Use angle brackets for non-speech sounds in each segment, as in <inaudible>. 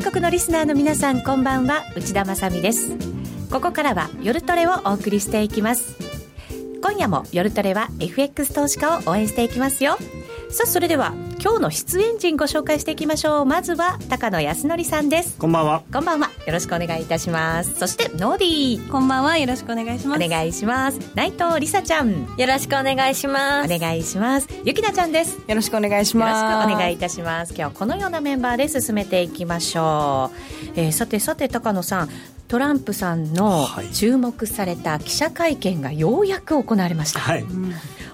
全国のリスナーの皆さんこんばんは。内田まさです。ここからは夜トレをお送りしていきます。今夜も夜トレは FX 投資家を応援していきますよ。さあそれでは今日の出演陣ご紹介していきましょう。まずは高野康則さんです。こんばんは。こんばんは。よろしくお願いいたします。そしてノーディー。こんばんは。よろしくお願いします。お願いします。内藤梨沙ちゃん。よろしくお願いします。お願いします。ゆきなちゃんです。よろしくお願いします。よろしくお願いいたします。今日はこのようなメンバーで進めていきましょう、えー、さてさて高野さん。トランプさんの注目された記者会見がようやく行われました、はい、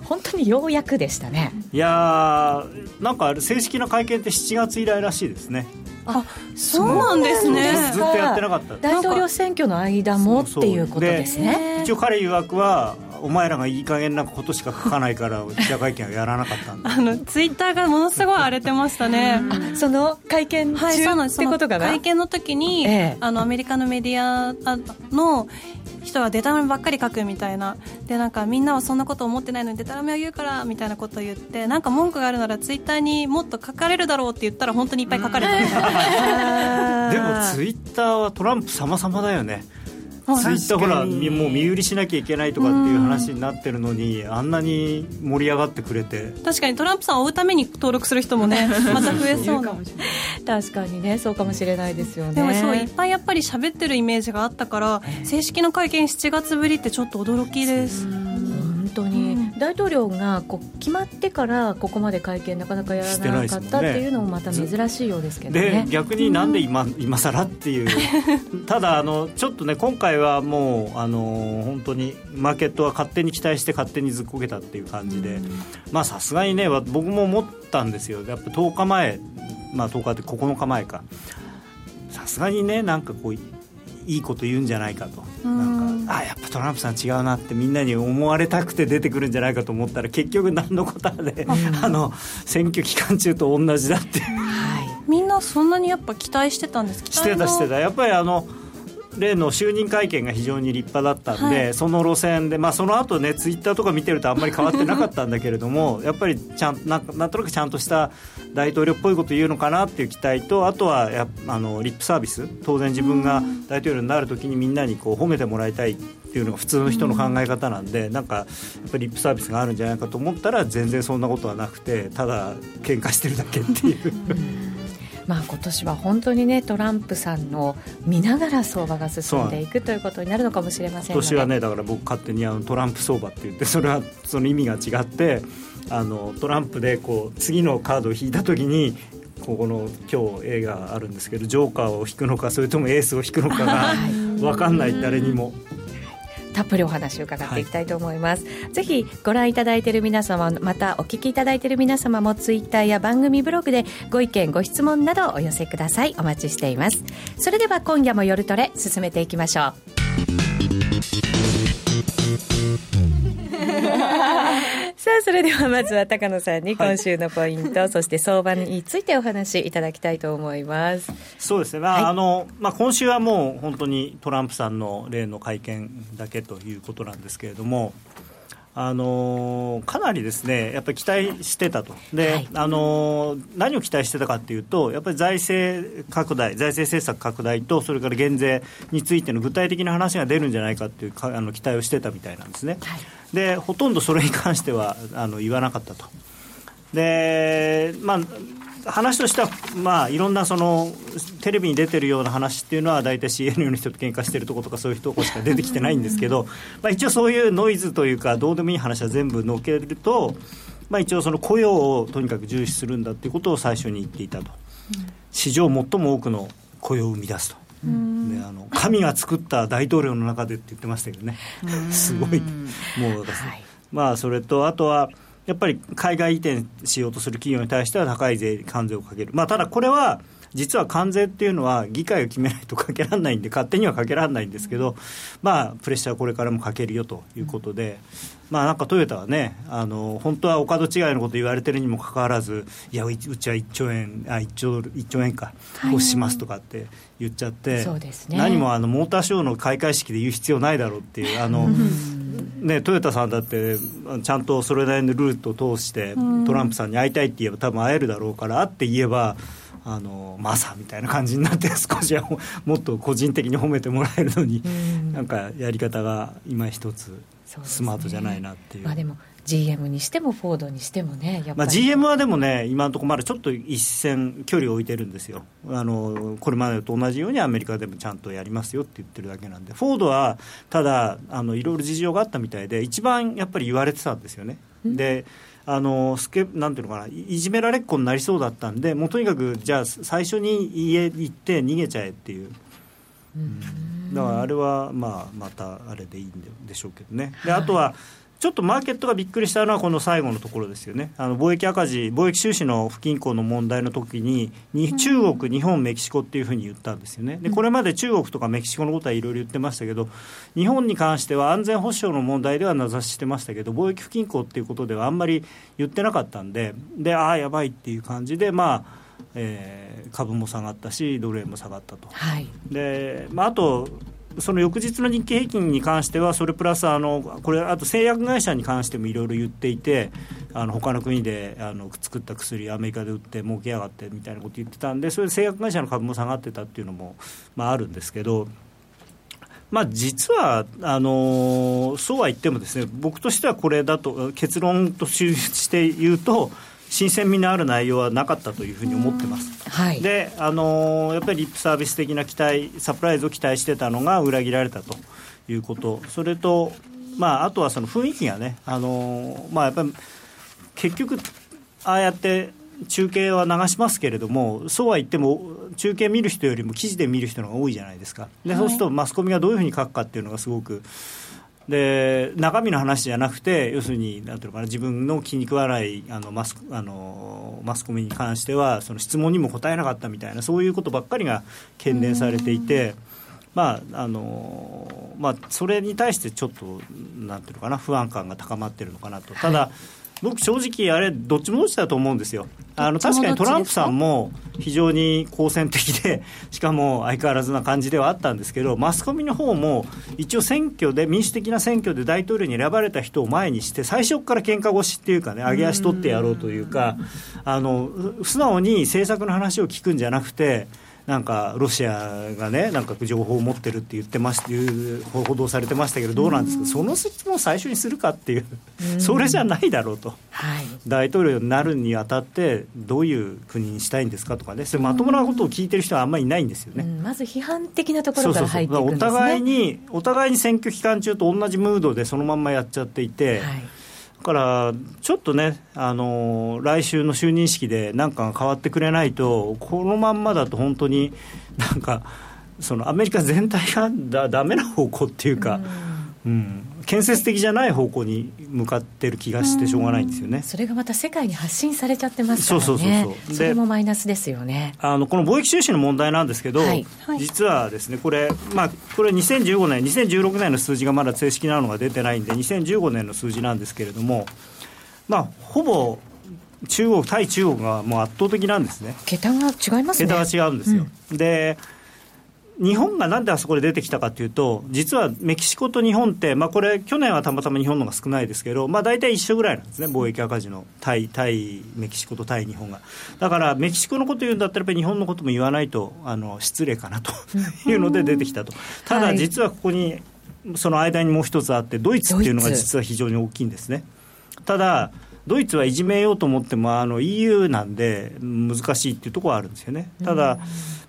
本当にようやくでしたね。いやーなんか正式な会見って7月以来らしいですね。あそうなんですね。ずっとやってなかった。大統領選挙の間もっていうことですね。一応彼曰くはお前らがいい加減なことしか書かないから記者会見はやらなかったんだ。あのツイッターがものすごい荒れてましたね。その会見中、はい、そうなんです。ってことか会見の時に、ええ、あのアメリカのメディアの人はデタラメばっかり書くみたいな。でなんかみんなはそんなこと思ってないのにデタラメを言うからみたいなことを言ってなんか文句があるならツイッターにもっと書かれるだろうって言ったら本当にいっぱい書かれたみたいな。でもツイッターはトランプ様々だよねツイッターほらもう身売りしなきゃいけないとかっていう話になってるのにあんなに盛り上がってくれて。確かにトランプさんを追うために登録する人もね <laughs> また増えそうな。確かにねそうかもしれないですよね。でもそういっぱいやっぱり喋ってるイメージがあったから正式な会見7月ぶりってちょっと驚きです。本当に、大統領がこう決まってからここまで会見なかなかやらなかったっていうのもまた珍しいようですけどね。で逆になんで今,、今更っていう。<laughs> ただあのちょっとね今回はもうあの本当にマーケットは勝手に期待して勝手にずっこけたっていう感じで、まあさすがにね僕も思ったんですよ。やっぱ10日前まあ10日って9日前か。さすがにねなんかこういいこと言うんじゃないかと。なんかあやっぱトランプさん違うなってみんなに思われたくて出てくるんじゃないかと思ったら結局何のことで、あの選挙期間中と同じだって。はい、みんなそんなにやっぱ期待してたんです。してたしてた。やっぱりあの例の就任会見が非常に立派だったんで、はい、その路線で、まあ、その後ねツイッターとか見てるとあんまり変わってなかったんだけれどもやっぱりちゃんなんなんとなくちゃんとした大統領っぽいこと言うのかなっていう期待とあとはやあのリップサービス当然自分が大統領になるときにみんなにこう褒めてもらいたいっていうのが普通の人の考え方なんでなんかやっぱりリップサービスがあるんじゃないかと思ったら全然そんなことはなくてただ喧嘩してるだけっていう。<laughs> まあ、今年は本当にねトランプさんの見ながら相場が進んでいくということになるのかもしれません今年はねだから僕勝手にあのトランプ相場って言ってそれはその意味が違ってあのトランプでこう次のカードを引いた時にここの今日映画あるんですけどジョーカーを引くのかそれともエースを引くのかが分かんない誰にも。たっぷりお話を伺っていきたいと思います、はい、ぜひご覧いただいている皆様またお聞きいただいている皆様もツイッターや番組ブログでご意見ご質問などお寄せください。お待ちしています。それでは今夜も夜トレ進めていきましょうさあそれではまずは高野さんに今週のポイント、はい、そして相場についてお話しいただきたいと思います。そうですね、まあ、はい、あのまあ、今週はもう本当にトランプさんの例の会見だけということなんですけれどもあのかなりですねやっぱり期待してたと、で、はい、あの何を期待してたかというと、やっぱり財政拡大、財政政策拡大と、それから減税についての具体的な話が出るんじゃないかというあの期待をしてたみたいなんですね、はい、でほとんどそれに関してはあの言わなかったと。でまあ話としては、まあ、いろんなそのテレビに出てるような話っていうのは大体 CNN の人と喧嘩してるとことかそういうとこしか出てきてないんですけど、<laughs> まあ、一応そういうノイズというかどうでもいい話は全部のけると、まあ、一応その雇用をとにかく重視するんだっていうことを最初に言っていたと、史上最も多くの雇用を生み出すと。であの神が作った大統領の中でって言ってましたけどね、<laughs> すごい、もう、はい、まあ、それとあとは、やっぱり海外移転しようとする企業に対しては高い税関税をかける、まあ、ただこれは実は関税っていうのは議会が決めないとかけられないんで勝手にはかけられないんですけど、まあ、プレッシャーこれからもかけるよということで、まあ、なんかトヨタはねあの本当はお門違いのこと言われてるにもかかわらずいやうちは1兆円あ1兆 ,1 兆円か投資しますとかって言っちゃって、はいね、何もあのモーターショーの開会式で言う必要ないだろうっていうあの、ね、トヨタさんだってちゃんとそれなりのルートを通してトランプさんに会いたいって言えば多分会えるだろうから会って言えばあのマサみたいな感じになって <laughs> 少しはもっと個人的に褒めてもらえるのに、ん、なんかやり方が今一つスマートじゃないなっていう。まあ、でも GM にしてもフォードにしてもね、まあ、GM はでもね、今のところまだちょっと一線距離を置いてるんですよあの、これまでと同じようにアメリカでもちゃんとやりますよって言ってるだけなんで、フォードはただあの、いろいろ事情があったみたいで、一番やっぱり言われてたんですよね。であのスケなんていうのかないじめられっ子になりそうだったんでもうとにかくじゃあ最初に家行って逃げちゃえっていう、うん、だからあれは、まあ、またあれでいいんでしょうけどね。であとはちょっとマーケットがびっくりしたのはこの最後のところですよね、あの貿易赤字、貿易収支の不均衡の問題の時にに中国、日本、メキシコっていうふうに言ったんですよね、でこれまで中国とかメキシコのことはいろいろ言ってましたけど、日本に関しては安全保障の問題では名指ししてましたけど、貿易不均衡っていうことではあんまり言ってなかったんで、でああ、やばいっていう感じで、まあえー、株も下がったし、ドル円も下がったと。はい、でまあ、あとその翌日の日経平均に関しては、それプラスあの、これ、あと製薬会社に関してもいろいろ言っていて、あの他の国であの作った薬、アメリカで売って儲けやがってみたいなこと言ってたんで、それ製薬会社の株も下がってたっていうのも、まあ、あるんですけど。まあ、実はあのそうは言ってもですね僕としてはこれだと結論として言うと新鮮味のある内容はなかったというふうに思ってます。はい、で、あのー、やっぱりリップサービス的な期待、サプライズを期待してたのが裏切られたということ、それと、まあ、あとはその雰囲気がね、あのー、まあ、やっぱり結局、ああやって中継は流しますけれども、そうは言っても、中継見る人よりも記事で見る人の方が多いじゃないですか、でそうするとマスコミがどういうふうに書くかっていうのがすごく。で中身の話じゃなくて要するになんていうのかな自分の気に食わないあのマスあのマスコミに関してはその質問にも答えなかったみたいなそういうことばっかりが懸念されていて。まああのまあ、それに対してちょっとなんていうのかな不安感が高まっているのかなと、ただ、僕、正直、あれ、どっちもどっちだと思うんですよ。あの確かにトランプさんも非常に好戦的で、しかも相変わらずな感じではあったんですけど、マスコミの方も一応、選挙で、民主的な選挙で大統領に選ばれた人を前にして、最初から喧嘩腰っていうかね、上げ足取ってやろうというか、あの素直に政策の話を聞くんじゃなくて、なんかロシアがね、なんか情報を持ってるって言ってまし報道されてましたけど、どうなんですか、その質問を最初にするかっていう、それじゃないだろうと、はい、大統領になるにあたって、どういう国にしたいんですかとかね、それまともなことを聞いてる人はあんまりいないんですよね、まず批判的なところから入っていくんです、ね、お互いに、お互いに選挙期間中と同じムードでそのまんまやっちゃっていて。はいからちょっとね、あのー、来週の就任式で何かが変わってくれないと、このまんまだと本当になんか、そのアメリカ全体がだだめな方向っていうか、うん、うん建設的じゃない方向に向かってる気がしてしょうがないんですよね。それがまた世界に発信されちゃってますからね。そうそうそうそうそれもマイナスですよね。あのこの貿易収支の問題なんですけど、はい、実はですねこれまあこれ2015年2016年の数字がまだ正式なのが出てないんで2015年の数字なんですけれども、まあほぼ中国対中国がもう圧倒的なんですね。桁が違いますね。桁が違うんですよ。うん、で。日本がなんであそこで出てきたかというと、実はメキシコと日本って、まあ、これ、去年はたまたま日本のが少ないですけど、まあ、大体一緒ぐらいなんですね、貿易赤字の対対メキシコと対日本が。だから、メキシコのこと言うんだったら、日本のことも言わないとあの失礼かなというので出てきたと。ただ、実はここに、その間にもう一つあって、ドイツっていうのが実は非常に大きいんですね。ただドイツはいじめようと思ってもあの EU なんで難しいっていうところはあるんですよね。ただ、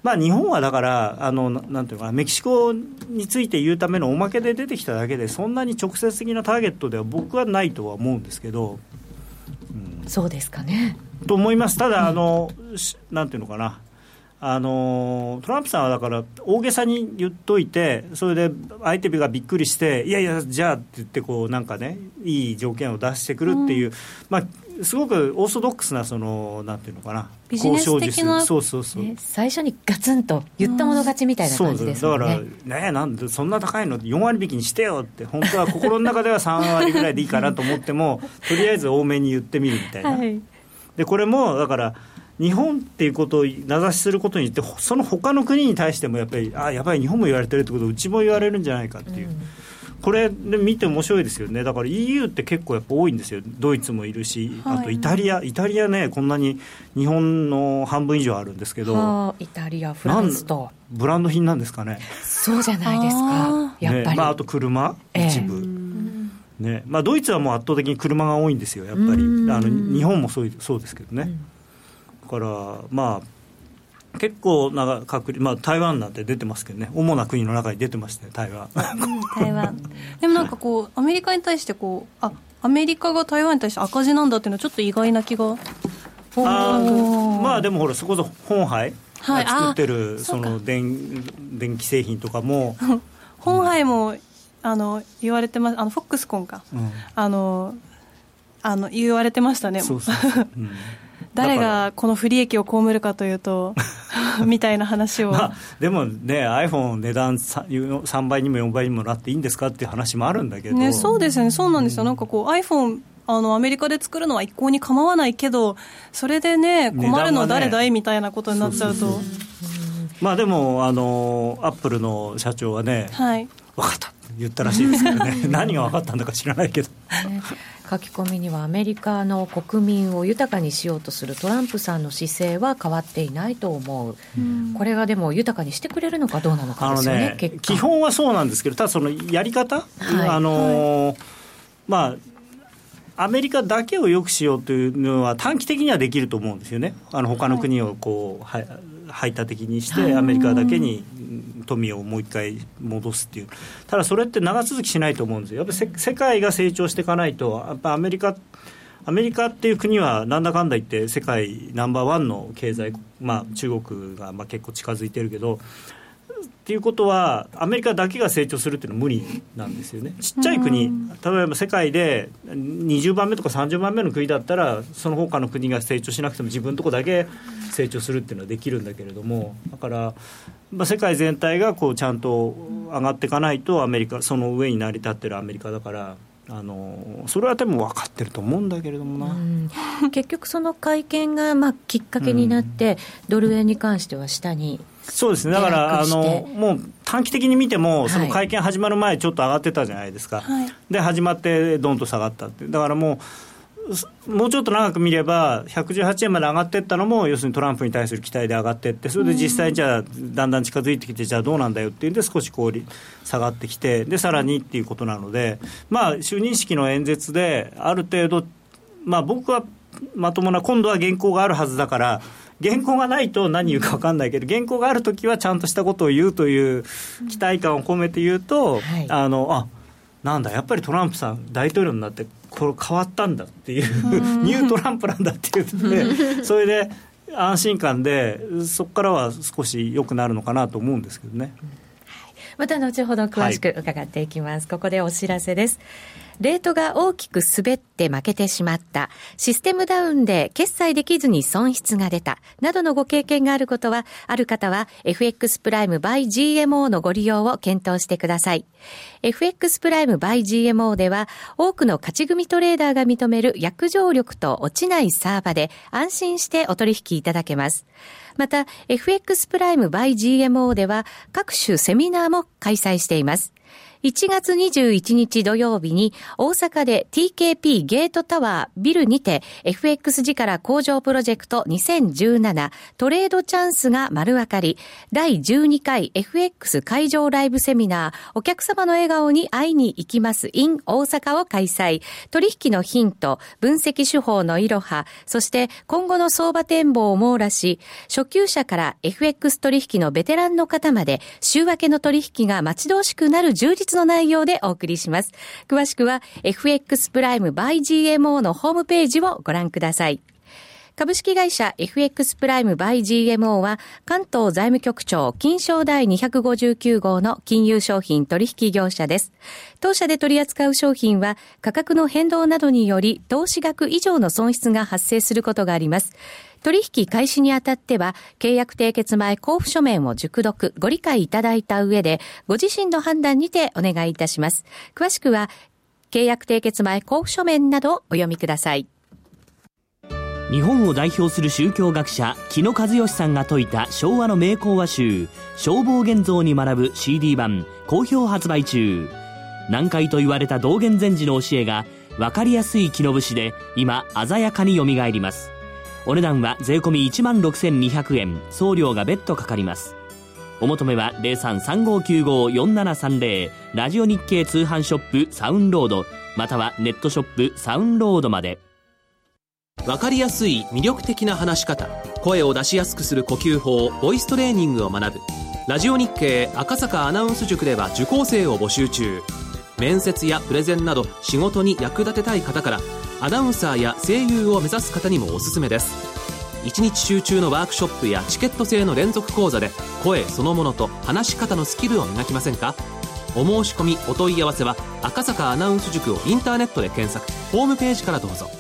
まあ、日本はだからあのなんていうかメキシコについて言うためのおまけで出てきただけでそんなに直接的なターゲットでは僕はないとは思うんですけど、うん、そうですかね。と思います。ただあの、うん、なんていうのかなあのトランプさんはだから大げさに言っといてそれで相手がびっくりしていやいやじゃあって言ってこうなんかねいい条件を出してくるっていう、うん、まあすごくオーソドックスなそのなんていうのかなビジネス的なそうそうそう、ね、最初にガツンと言ったもの勝ちみたいな感じですね、だからねなんでそんな高いの？4割引きにしてよって本当は心の中では3割ぐらいでいいかなと思っても <laughs> とりあえず多めに言ってみるみたいな、はい、でこれもだから日本っていうことを名指しすることによってその他の国に対してもやっぱりあやばい日本も言われてるってことをうちも言われるんじゃないかっていうこれで見て面白いですよね。だから EU って結構やっぱ多いんですよ。ドイツもいるし、あとイタリア。イタリアねこんなに日本の半分以上あるんですけど。イタリアフランスと。ブランド品なんですかね。そうじゃないですか。やっぱり、ねまあ、あと車一部、えーねまあ、ドイツはもう圧倒的に車が多いんですよ、やっぱり、あの日本もそうそうですけどね、だから、まあ、結構な確率、まあ、台湾なんて出てますけどね、主な国の中に出てましたね、台湾。台湾。でもなんかこう、アメリカに対してこうあ、アメリカが台湾に対して赤字なんだっていうのは、ちょっと意外な気が。あまあでもほら、そこそ本杯が作ってる、その電電気製品とかも。<laughs> 本杯もあの言われてます。あのフォックスコンか、うん、あのあの言われてましたね。そうそうそう、うん、<laughs> 誰がこの不利益を被るかというと <laughs> <laughs> みたいな話を、まあ、でもね iPhone 値段 3, 3倍にも4倍にもなっていいんですかっていう話もあるんだけど、ね、そうですよね。そうなんですよ、うん、なんかこう iPhone あのアメリカで作るのは一向に構わないけどそれでね困るの誰だい、ね、みたいなことになっちゃうと。まあでもあのアップルの社長はね、はい、分かった言ったらしいですけどね。<laughs> 何が分かったんだか知らないけど、ね、書き込みにはアメリカの国民を豊かにしようとするトランプさんの姿勢は変わっていないと思う、うん、これがでも豊かにしてくれるのかどうなのかですよねね基本はそうなんですけどただそのやり方、はい、あのーはい、まあアメリカだけをよくしようというのは短期的にはできると思うんですよね、あの他の国をこう、はい、排他的にして、アメリカだけに富をもう一回戻すっていう、ただそれって長続きしないと思うんですよ、やっぱり世界が成長していかないと、やっぱアメリカ、アメリカっていう国はなんだかんだ言って、世界ナンバーワンの経済、まあ、中国がまあ結構近づいてるけど、っていうことは、アメリカだけが成長するっていうのは無理なんですよね、ちっちゃい国、例えば世界で20番目とか30番目の国だったら、その他の国が成長しなくても、自分のとこだけ成長するっていうのはできるんだけれども、だから、まあ、世界全体がこうちゃんと上がっていかないと、アメリカ、その上に成り立ってるアメリカだから。あのそれはでも分かってると思うんだけれどもな、結局、その会見がまあきっかけになって、うん、ドル円に関しては下にそうですね、だからあのもう短期的に見ても、その会見始まる前、ちょっと上がってたじゃないですか、はい、で始まって、どんと下がったって、だからもう、もうちょっと長く見れば、118円まで上がっていったのも、要するにトランプに対する期待で上がっていって、それで実際、じゃあ、だんだん近づいてきて、じゃあどうなんだよっていうんで、少しこう下がってきて、でさらにっていうことなので、まあ、就任式の演説で、ある程度、まあ、僕はまともな、今度は原稿があるはずだから、原稿がないと何言うか分かんないけど、原稿があるときはちゃんとしたことを言うという期待感を込めて言うと、はい、あのあなんだ、やっぱりトランプさん、大統領になって、これ変わったんだっていう、ニュートランプなんだって言って、<laughs> それで安心感で、そこからは少し良くなるのかなと思うんですけどね。また後ほど詳しく伺っていきます。はい、ここでお知らせです。レートが大きく滑って負けてしまった、システムダウンで決済できずに損失が出た、などのご経験があることは、ある方は FX プライム by GMO のご利用を検討してください。FX プライム by GMO では、多くの勝ち組トレーダーが認める約定力と落ちないサーバで安心してお取引いただけます。また、FX プライム by GMO では各種セミナーも開催しています。1月21日土曜日に大阪で TKP ゲートタワービルにて FX 力工場プロジェクト2017トレードチャンスが丸分かり。第12回 FX 会場ライブセミナーお客様の笑顔に会いに行きます。in 大阪を開催。取引のヒント分析手法のいろはそして今後の相場展望を網羅し初級者から FX 取引のベテランの方まで週明けの取引が待ち遠しくなる充実の内容でお送りします。詳しくは FX プライム by GMO のホームページをご覧ください。株式会社 FX プライムバイ GMO は関東財務局長金賞第259号の金融商品取引業者です。当社で取り扱う商品は価格の変動などにより投資額以上の損失が発生することがあります。取引開始にあたっては、契約締結前交付書面を熟読、ご理解いただいた上で、ご自身の判断にてお願いいたします。詳しくは、契約締結前交付書面などをお読みください。日本を代表する宗教学者木野和義さんが説いた昭和の名講話集「消防現像」に学ぶ CD 版好評発売中難解と言われた道元禅師の教えが分かりやすい木の節で今鮮やかによみがえりますお値段は税込1万6200円。送料が別途かかります。お求めは0335954730ラジオ日経通販ショップサウンロード。またはネットショップサウンロードまで。わかりやすい魅力的な話し方。声を出しやすくする呼吸法ボイストレーニングを学ぶ。ラジオ日経赤坂アナウンス塾では受講生を募集中。面接やプレゼンなど仕事に役立てたい方からアナウンサーや声優を目指す方にもおすすめです。1日集中のワークショップやチケット制の連続講座で声そのものと話し方のスキルを磨きませんか？お申し込みお問い合わせは赤坂アナウンス塾をインターネットで検索。ホームページからどうぞ。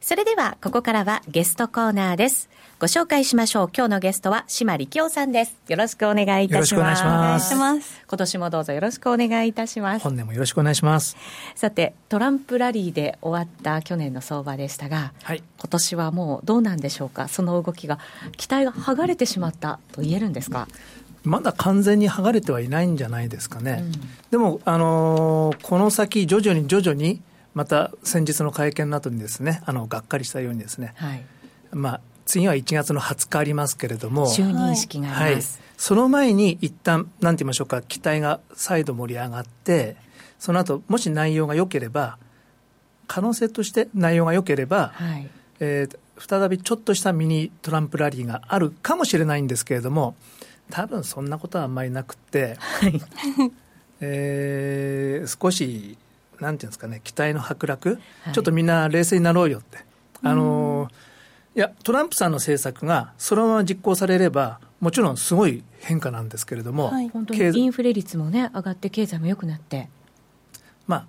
それではここからはゲストコーナーです。ご紹介しましょう。今日のゲストは島力夫さんです。よろしくお願いいたします。よろしくお願いします。今年もどうぞよろしくお願いいたします。本年もよろしくお願いします。さてトランプラリーで終わった去年の相場でしたが、はい、今年はもうどうなんでしょうか？その動きが期待が剥がれてしまったと言えるんですか？まだ完全に剥がれてはいないんじゃないですかね、うん、でも、あのー、この先、徐々に徐々に、また先日の会見の後にですね、あのがっかりしたようにですね、はい、まあ、次は1月の20日ありますけれども、就任式があります、はい、その前に一旦なんて言いましょうか、期待が再度盛り上がって、その後もし内容が良ければ、可能性として内容が良ければ、はい、えー、再びちょっとしたミニトランプラリーがあるかもしれないんですけれども、多分そんなことはあんまりなくて、はい、えー、少しなんていうんですかね、期待の剥落、はい、ちょっとみんな冷静になろうよって。あのいや、トランプさんの政策がそのまま実行されれば、もちろんすごい変化なんですけれども、はい、本当にインフレ率もね、上がって、経済も良くなって。まあ、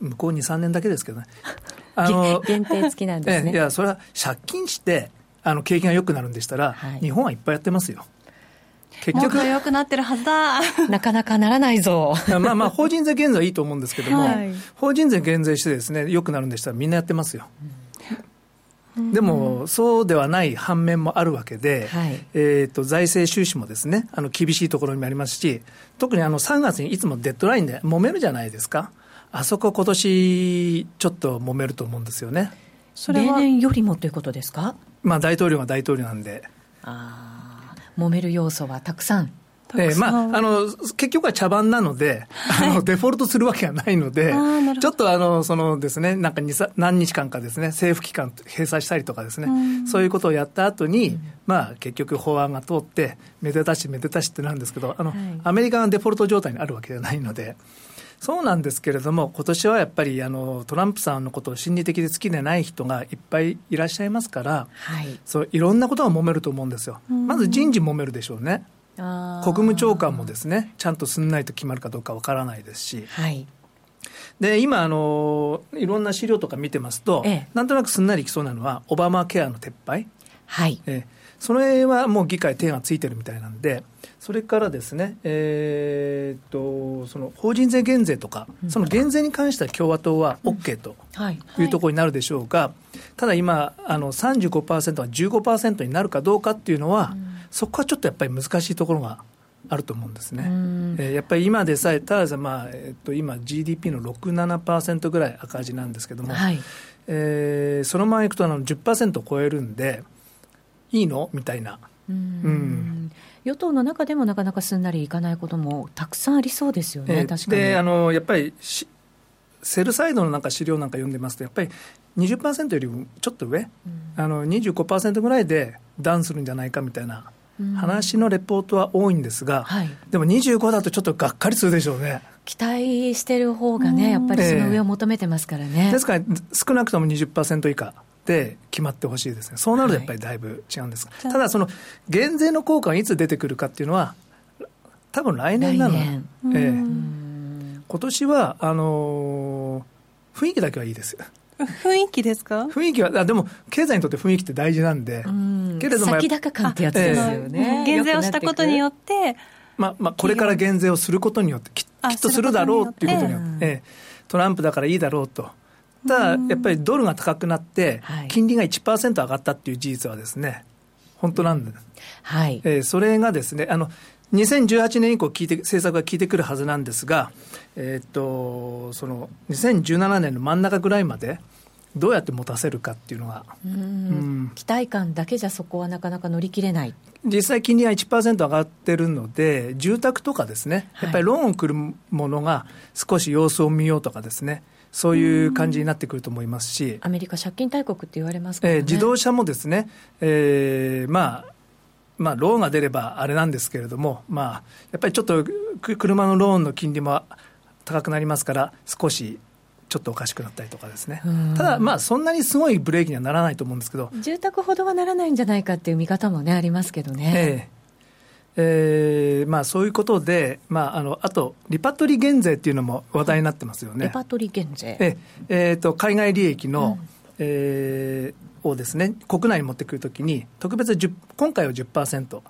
向こう2、3年だけですけどね。<laughs> あの限定付きなんですね。いや、それは借金して、あの景気が良くなるんでしたら、はい、日本はいっぱいやってますよ。結局良くなってるはずだ <laughs> <laughs> なかなかならないぞまあまあ法人税減税はいいと思うんですけども、はい、法人税減税してですね良くなるんでしたらみんなやってますよ、うん、でもそうではない反面もあるわけで、はい、えーと、財政収支もですねあの厳しいところにもありますし特にあの3月にいつもデッドラインで揉めるじゃないですか。あそこ今年ちょっと揉めると思うんですよね。それは例年よりもということですか？まあ大統領が大統領なんで。ああ揉める要素はたくさん。えー、まあ、あの、結局は茶番なので、はい、あの、デフォルトするわけはないので、ちょっとあの、そのですね、なんか何日間かですね、政府機関閉鎖したりとかですね、そういうことをやった後に、うん、まあ、結局法案が通って、めでたしめでたしってなんですけど、あの、はい、アメリカがデフォルト状態にあるわけじゃないので、そうなんですけれども、今年はやっぱりあのトランプさんのことを心理的で好きでない人がいっぱいいらっしゃいますから、はい、そういろんなことが揉めると思うんですよ。まず人事揉めるでしょうね。国務長官もですね、ちゃんとすんないと決まるかどうかわからないですし。はい。で今あの、いろんな資料とか見てますと、ええ、なんとなくすんなりいきそうなのは、オバマケアの撤廃、はい。えそれはもう議会、手がついてるみたいなんで、それからですね、えー、とその法人税減税とか、その減税に関しては共和党は OK とい。うところになるでしょうが、ただ今、あの35%が15%になるかどうかっていうのは、そこはちょっとやっぱり難しいところがあると思うんですね。えー、やっぱり今でさえ、ただまあえー、と今、GDP の6、7%ぐらい赤字なんですけども、はい、えー、そのままいくとあの10%を超えるんで、いいの？みたいな。うん。うん。与党の中でもなかなかすんなりいかないこともたくさんありそうですよね、えー、確かに。であのやっぱりセルサイドのなんか資料なんか読んでますと、やっぱり20%よりもちょっと上、うん、あの25%ぐらいでダウンするんじゃないかみたいな話のレポートは多いんですが、うんはい、でも25だとちょっとがっかりするでしょうね。期待してる方がね、やっぱりその上を求めてますからね。えー、ですから少なくとも20%以下で決まってほしいですね、そうなるとやっぱりだいぶ違うんです、はい、ただ、その減税の効果がいつ出てくるかっていうのは、多分来年なの、ええ、今年はあのー、雰囲気だけはいいです。雰囲気ですか？雰囲気は、あでも経済にとって雰囲気って大事なんで、ん。けれども、先高感ってやつですよね。減税をしたことによって、まあまあ、これから減税をすることによって、ききっとするだろうっていうことによって、ええ、トランプだからいいだろうと。ただ、やっぱりドルが高くなって、金利が1%上がったっていう事実はですね、本当なんで、はい。えー、それがですねあの、2018年以降聞いて、政策が効いてくるはずなんですが、えー、っと、その2017年の真ん中ぐらいまで、どうやって持たせるかっていうのは、うん、期待感だけじゃそこはなかなか乗り切れない。実際、金利は1%上がってるので、住宅とかですね、やっぱりローンをくるものが少し様子を見ようとかですね、そういう感じになってくると思いますし、アメリカ、借金大国って言われますから、ね、えー、自動車もですね、えー、まあ、まあ、ローンが出ればあれなんですけれども、まあ、やっぱりちょっと車のローンの金利も高くなりますから、少しちょっとおかしくなったりとかですね、ただ、まあ、そんなにすごいブレーキにはならないと思うんですけど、住宅ほどはならないんじゃないかっていう見方も、ね、ありますけどね。ええ。えーまあ、そういうことで、まあ、あのあと、リパトリ減税っていうのも話題になってますよね。リパトリ減税。ええーと、海外利益の、うん、えー、をですね、国内に持ってくるときに、特別10、今回は10%。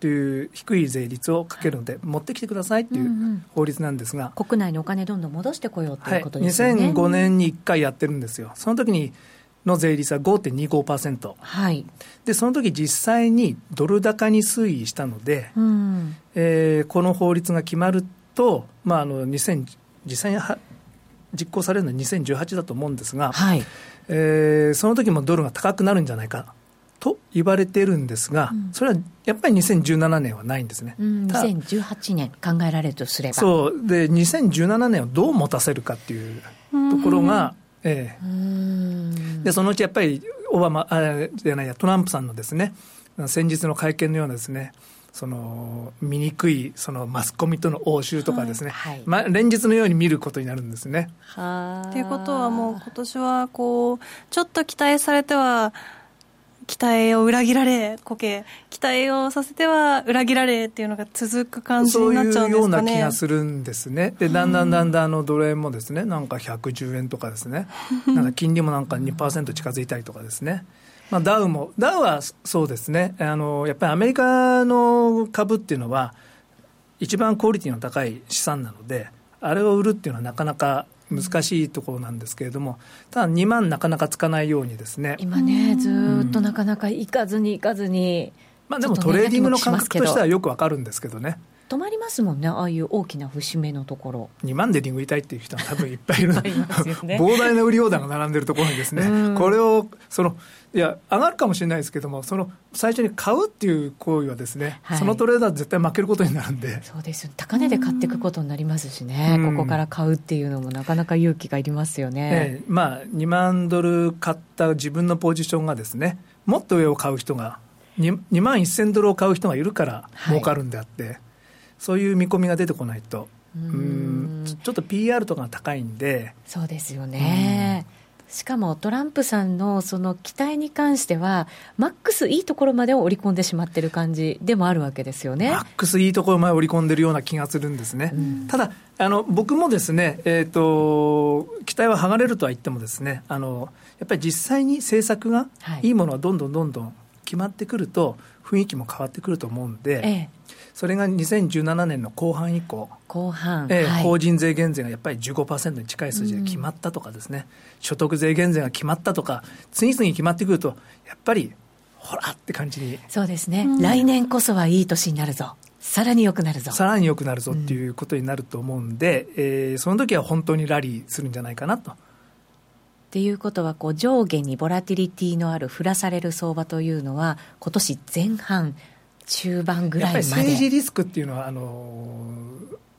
という低い税率をかけるので、持ってきてくださいという法律なんですが、うんうん、国内にお金どんどん戻してこようということですね、はい、2005年に1回やってるんですよ、その時にの税率は5.25%、はい、でその時実際にドル高に推移したので、うん、えー、この法律が決まると、まあ、あの2000実際に実行されるのは2018だと思うんですが、はい。えー、その時もドルが高くなるんじゃないかと言われてるんですが、うん、それはやっぱり2017年はないんですね、うん、2018年考えられるとすれば。そう。で2017年をどう持たせるかっていうところが、ええ、でそのうちやっぱりオバマあじゃないやトランプさんのですね先日の会見のようなですねその醜いそのマスコミとの応酬とかですね、はい、まあ、連日のように見ることになるんですね。ということはもう今年はこうちょっと期待されては期待を裏切られ、こけ、期待をさせては裏切られっていうのが続く感じになっちゃうんですかね。そういうような気がするんですね。で、だんだんだんだんあのドル円もですね、なんか110円とかですね、<laughs> なんか金利もなんか2%近づいたりとかですね。まあ、ダウも、ダウはそうですね、あのやっぱりアメリカの株っていうのは、一番クオリティの高い資産なので、あれを売るっていうのはなかなか難しいところなんですけれども、ただ2万なかなかつかないようにですね。今ね、ずっとなかなか行かずに行かずに、まあでもトレーディングの感覚としてはよくわかるんですけどね。止まりますもんね、ああいう大きな節目のところ。2万で利食いたいっていう人は多分いっぱいいる、<laughs> ね、膨大な売りオーダーが並んでるところにですね、これをそのいや、上がるかもしれないですけども、その最初に買うっていう行為はですね、はい、そのトレーダー絶対負けることになるんで。そうですよ、高値で買っていくことになりますしね、ここから買うっていうのもなかなか勇気がいりますよね。ええ、まあ、2万ドル買った自分のポジションがですね、もっと上を買う人が、2, 2万1000ドルを買う人がいるから儲かるんであって、はい、そういう見込みが出てこないと。うん。ちょっと PR とかが高いんで。そうですよね、しかもトランプさんのその期待に関しては、マックスいいところまでを織り込んでしまってる感じでもあるわけですよね。マックスいいところまで織り込んでるような気がするんですね。うん、ただあの僕もですね、えーと、期待は剥がれるとは言ってもですねあのやっぱり実際に政策がいいものはどんどんどんどん決まってくると雰囲気も変わってくると思うんで、ええ、それが2017年の後半以降、後半、えーはい、法人税減税がやっぱり15%に近い数字で決まったとかですね、うん、所得税減税が決まったとか、次々に決まってくると、やっぱり、ほらって感じに。そうですね、うん、来年こそはいい年になるぞ。さらに良くなるぞ。さらに良くなるぞっていうことになると思うんで、うん、えー、その時は本当にラリーするんじゃないかなと。っていうことはこう上下にボラティリティのある振らされる相場というのは今年前半中盤ぐらいまで。政治リスクっていうのはあの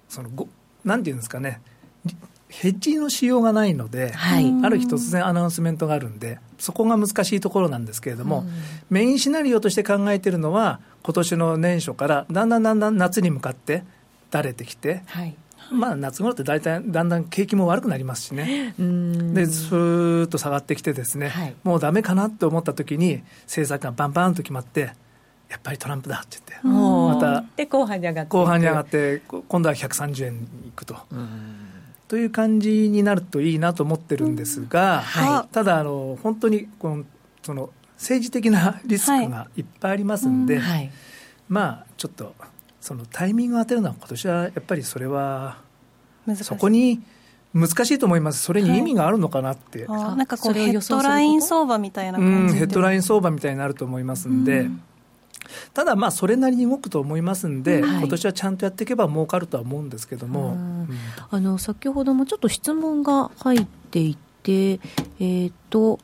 そのごなんていうんですかね。ヘッジのしようがないので、はい、ある日突然アナウンスメントがあるんで、そこが難しいところなんですけれども、メインシナリオとして考えているのは、今年の年初からだんだんだんだん夏に向かってだれてきて、はい、まあ、夏頃って大体だんだん景気も悪くなりますしね、でスーッと下がってきて、ですね、はい、もうだめかなと思った時に、政策がバンバンと決まって、やっぱりトランプだって言って、また。で後半に上がって後半に上がって今度は130円にいくと。という感じになるといいなと思ってるんですが、はい、ただあの本当にこのその政治的なリスクがいっぱいありますんで、はい、まあちょっとそのタイミングを当てるのは今年はやっぱりそれはそこに難しいと思います、それに意味があるのかなって、はい、なんかこうヘッドライン相場みたいな感じ、うん、ヘッドライン相場みたいになると思いますんで、うんただ、まあ、それなりに動くと思いますんで、はい、今年はちゃんとやっていけば儲かるとは思うんですけども、うん、あの先ほどもちょっと質問が入っていて、えーと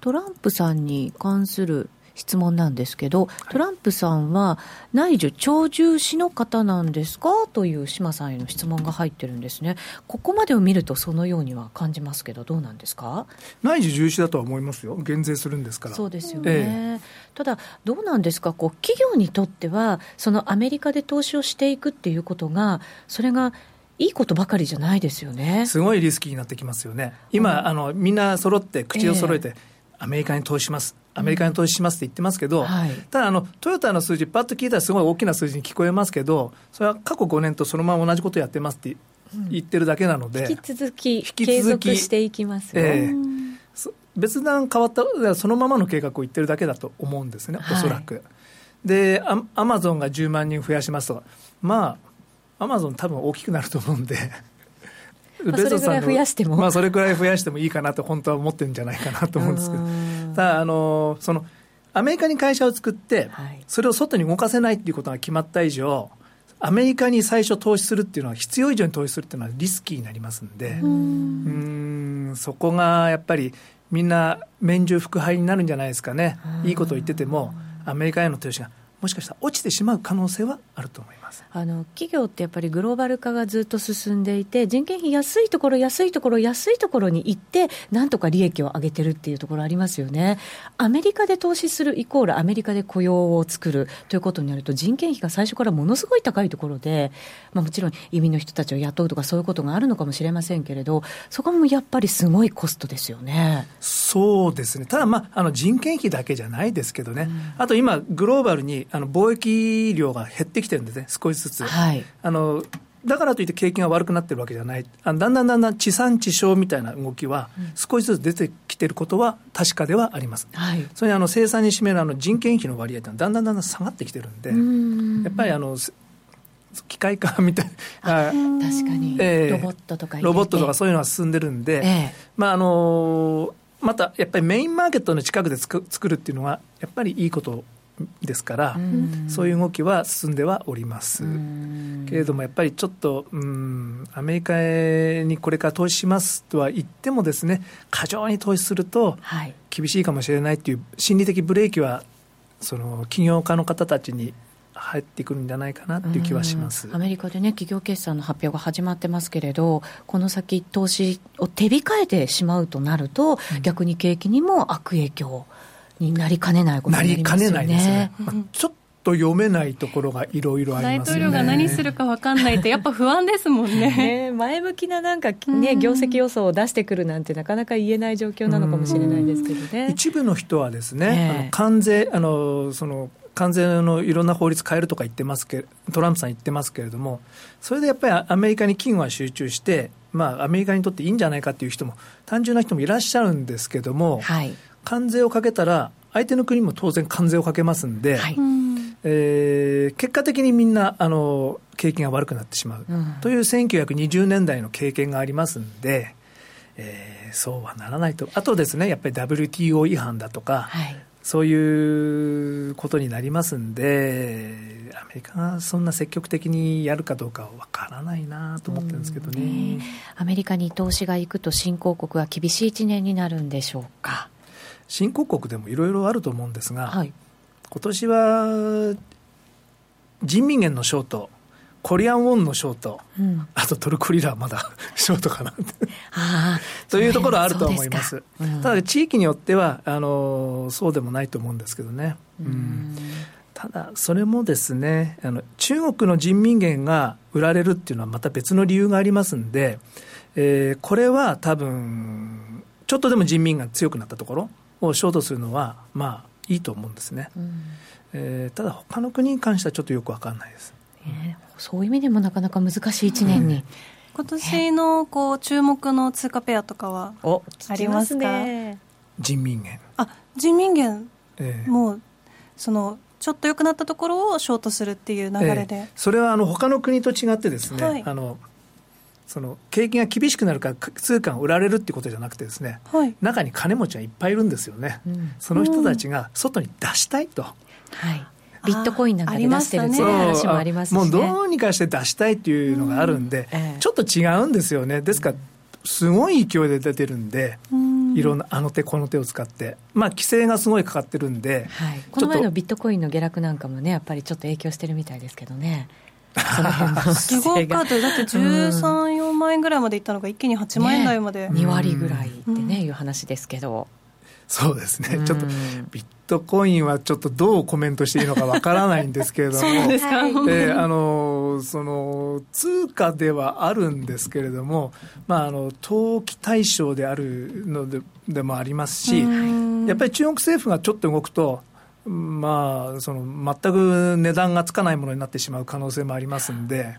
トランプさんに関する質問なんですけど、トランプさんは内需長寿史の方なんですか？という島さんへの質問が入ってるんですね。ここまでを見るとそのようには感じますけど、どうなんですか？内需重視だとは思いますよ。減税するんですから。そうですよね。ええ、ただ、どうなんですか？こう、企業にとっては、そのアメリカで投資をしていくっていうことが、それが、いいことばかりじゃないですよね。すごいリスキーになってきますよね。今、うん、あのみんな揃って口を揃えて、えアメリカに投資します、アメリカに投資しますって言ってますけど、うんはい、ただあの、トヨタの数字、パッと聞いたらすごい大きな数字に聞こえますけど、それは過去5年とそのまま同じことやってますって言ってるだけなので、うん、引き続き、継続していきますよ、えー、別段変わった、そのままの計画を言ってるだけだと思うんですね、おそらく。はい、でア、マゾンが10万人増やしますと。か、まあ、アマゾン、多分大きくなると思うんで。まあ、それぐらい増やしても。まあ、それぐらい増やしてもいいかなと、本当は思ってるんじゃないかなと思うんですけど、ただ、あの、その、アメリカに会社を作って、それを外に動かせないっていうことが決まった以上、アメリカに最初投資するっていうのは、必要以上に投資するっていうのはリスキーになりますんで、うんそこがやっぱり、みんな免除副配になるんじゃないですかね、いいことを言ってても、アメリカへの投資がもしかしたら落ちてしまう可能性はあると思います。あの企業ってやっぱりグローバル化がずっと進んでいて、人件費安いところ、安いところ、安いところに行って、なんとか利益を上げてるっていうところありますよね。アメリカで投資するイコールアメリカで雇用を作るということになると、人件費が最初からものすごい高いところで、まあ、もちろん移民の人たちを雇うとか、そういうことがあるのかもしれませんけれど、そこもやっぱりすごいコストですよね。そうですね、ただ、まあ、あの人件費だけじゃないですけどね、うん、あと今、グローバルにあの貿易量が減ってきてるんですね、少しずつ。はい、あのだからといって景気が悪くなってるわけじゃない、あだんだんだんだん地産地消みたいな動きは、少しずつ出てきてることは確かではあります。はい、それにあの生産に占めるあの人件費の割合ってだんだんだんだん下がってきてるんで、ん。やっぱりあの機械化みたいな、確かに、えー、ロボットとかロボットとかそういうのが進んでるんで、えー、まああのまたやっぱりメインマーケットの近くで作るっていうのは、やっぱりいいことですから、そういう動きは進んではおります。けれども、やっぱりちょっと、うん、アメリカにこれから投資しますとは言ってもですね、過剰に投資すると、厳しいかもしれないっていう心理的ブレーキは、その起業家の方たちに入ってくるんじゃないかなっていう気はします。アメリカでね、企業決算の発表が始まってますけれど、この先、投資を手控えてしまうとなると、うん、逆に景気にも悪影響。になりかねないことになりますよね。なりかねないですね。ちょっと読めないところがいろいろありますね。大統領が何するか分かんないって、やっぱ不安ですもんね。ね前向きななんかね、業績予想を出してくるなんて、なかなか言えない状況なのかもしれないですけどね。一部の人はですね、あの関税、あのその関税のいろんな法律変えるとか言ってますけトランプさん言ってますけれども、それでやっぱりアメリカに金は集中して、まあ、アメリカにとっていいんじゃないかっていう人も、単純な人もいらっしゃるんですけども、はい、関税をかけたら、相手の国も当然関税をかけますんで、はい、えー、結果的にみんなあの景気が悪くなってしまう、うん、という1920年代の経験がありますんで、えー、そうはならないと、あとですね、やっぱり WTO 違反だとか、はい、そういうことになりますんで、アメリカがそんな積極的にやるかどうかは分からないなと思ってるんですけどね、ね、アメリカに投資が行くと、新興国は厳しい1年になるんでしょうか？新興国でもいろいろあると思うんですが、はい、今年は人民元のショート、コリアンウォンのショート、うん、あとトルコリラまだショートかなというところはあると思います。うん、ただ、地域によってはあのそうでもないと思うんですけどね。うん、ただ、それもですねあの、中国の人民元が売られるっていうのはまた別の理由がありますんで、えー、これは多分、ちょっとでも人民が強くなったところ、をショートするのは、まあ、いいと思うんですね、うん、えー、ただ、他の国に関してはちょっとよく分かんないです、えー、そういう意味でもなかなか難しい1年に。うん。今年のこう注目の通貨ペアとかはありますか？人民元。あ人民元、えー、もうそのちょっと良くなったところをショートするっていう流れで、えー、それはあの他の国と違ってですね、はい、あのその景気が厳しくなるから通貨が売られるってことじゃなくてですね、はい、中に金持ちがいっぱいいるんですよね、うん、その人たちが外に出したいと、はい。ビットコインなんかで出してるっていう話もありますし、ね、もうどうにかして出したいっていうのがあるんで、うん。ええ、ちょっと違うんですよね。ですから、すごい勢いで出てるんで、いろんなあの手この手を使って、まあ、規制がすごいかかってるんで、はい、この前のビットコインの下落なんかもね、やっぱりちょっと影響してるみたいですけどね。すごかっただって13、4万円ぐらいまでいったのが一気に8万円台まで、ね、2割ぐらいってね、いう話ですけど。そうですね、ちょっとビットコインはちょっとどうコメントしていいのかわからないんですけれども、<laughs> そうですか、えー、あのその通貨ではあるんですけれども、まあ、あの投機対象であるのででもありますし、やっぱり中国政府がちょっと動くと、まあ、その全く値段がつかないものになってしまう可能性もありますんで。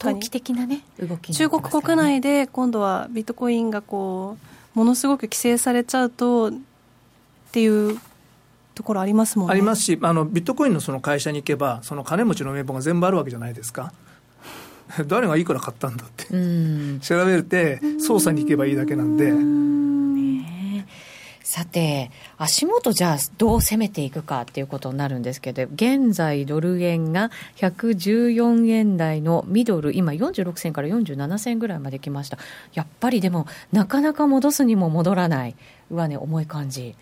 投機的なね動き、ね、中国国内で今度はビットコインがこうものすごく規制されちゃうとっていうところありますもんね。ありますし、あのビットコインのその会社に行けば、その金持ちの名簿が全部あるわけじゃないですか。<laughs> 誰がいくら買ったんだって、調べて、捜査に行けばいいだけなんで。さて、足元じゃあどう攻めていくかっていうことになるんですけど、現在ドル円が114円台のミドル、今46銭から47銭ぐらいまで来ました。やっぱりでも、なかなか戻すにも戻らない、上値重い感じ。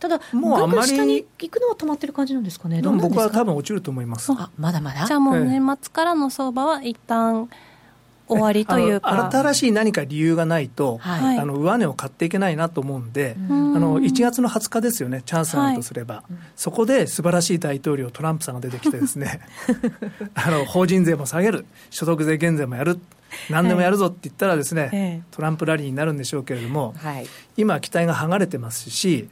ただ、もうあんまり下に行くのは止まってる感じなんですかね、僕は多分落ちると思います。あまだまだじゃあもう年末か？らの相場は一旦、ええ終わりというか。新しい何か理由がないと、はい、あの上値を買っていけないなと思うんで、あの1月の20日ですよね、チャンスがあるとすれば、はい、そこで素晴らしい大統領、トランプさんが出てきて、ですね <laughs> あの法人税も下げる、所得税減税もやる。何でもやるぞって言ったらですね、はい、トランプラリーになるんでしょうけれども、はい、今、期待が剥がれてますし、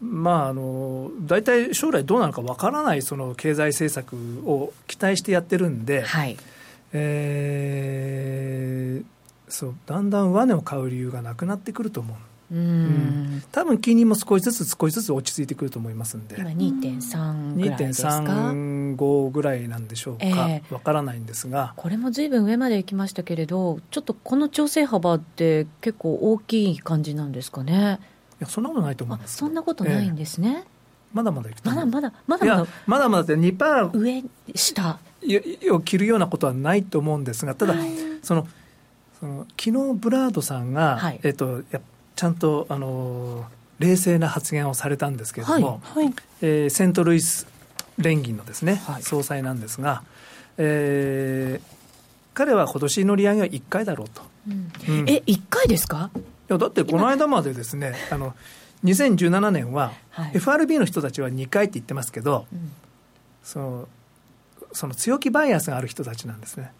まあ、あの大体将来どうなるかわからないその経済政策を期待してやってるんで、はい、えー、そうだんだん上値を買う理由がなくなってくると思う。うん、多分金利も少しずつ少しずつ落ち着いてくると思いますんで。今2.3ぐらいですか？2.35ぐらいなんでしょうか、えー、からないんですが。これもずいぶん上まで行きましたけれどちょっとこの調整幅って結構大きい感じなんですかね？いやそんなことないと思いますそんなことないんですね、えー、まだまだいくとまだまだまだまだまだまだって2%上下を切るようなことはないと思うんですがただ、はい、そのその昨日ブラードさんが、はい、えっと、やちゃんとあの冷静な発言をされたんですけれども、はいはい、えー、セントルイス連銀のですね、はい、総裁なんですが、えー、彼は今年の利上げは1回だろうと。うん。うん、え1回ですか？いやだってこの間までですねあの2017年は FRB の人たちは2回って言ってますけど、うん、そのその強気バイアスがある人たちなんですね。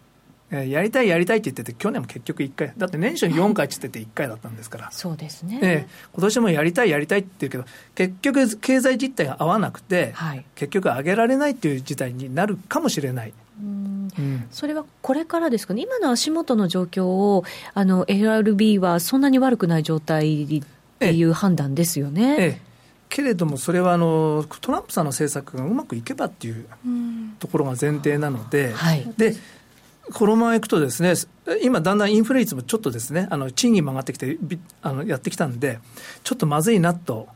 えやりたいやりたいって言ってて去年も結局1回。だって年初に4回って言ってて1回だったんですから。そうですね、え今年もやりたいやりたいって言うけど結局経済実態が合わなくて、はい、結局上げられないっていう事態になるかもしれない。うん。うん、それはこれからですかね、今の足元の状況をあの LRB はそんなに悪くない状態っていう判断ですよね。ええけれども、それはあのトランプさんの政策がうまくいけばっていうところが前提なので、はい、でこのままいくとですね、今、だんだんインフレ率もちょっとですね、あの賃金も上がってきてあのやってきたんで、ちょっとまずいなと、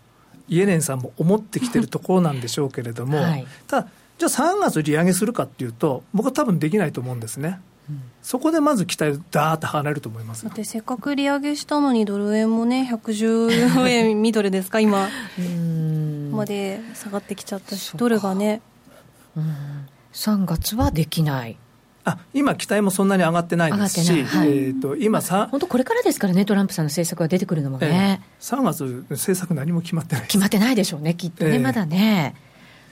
イエレンさんも思ってきてるところなんでしょうけれども、はい、ただ、じゃあ3月利上げするかっていうと、僕は多分できないと思うんですね。そこでまず期待だーっと離れると思いますだってせっかく利上げしたのにドル円もね114円ミドルですか今。まで下がってきちゃったしドルがね。うん。3月はできない。あ今、期待もそんなに上がってないですし、はい、えーと、今さ、本当、これからですからね、トランプさんの政策が出てくるのもね、えー、3月、政策、何も決まってない決まってないでしょうね、きっとね、えー、まだね。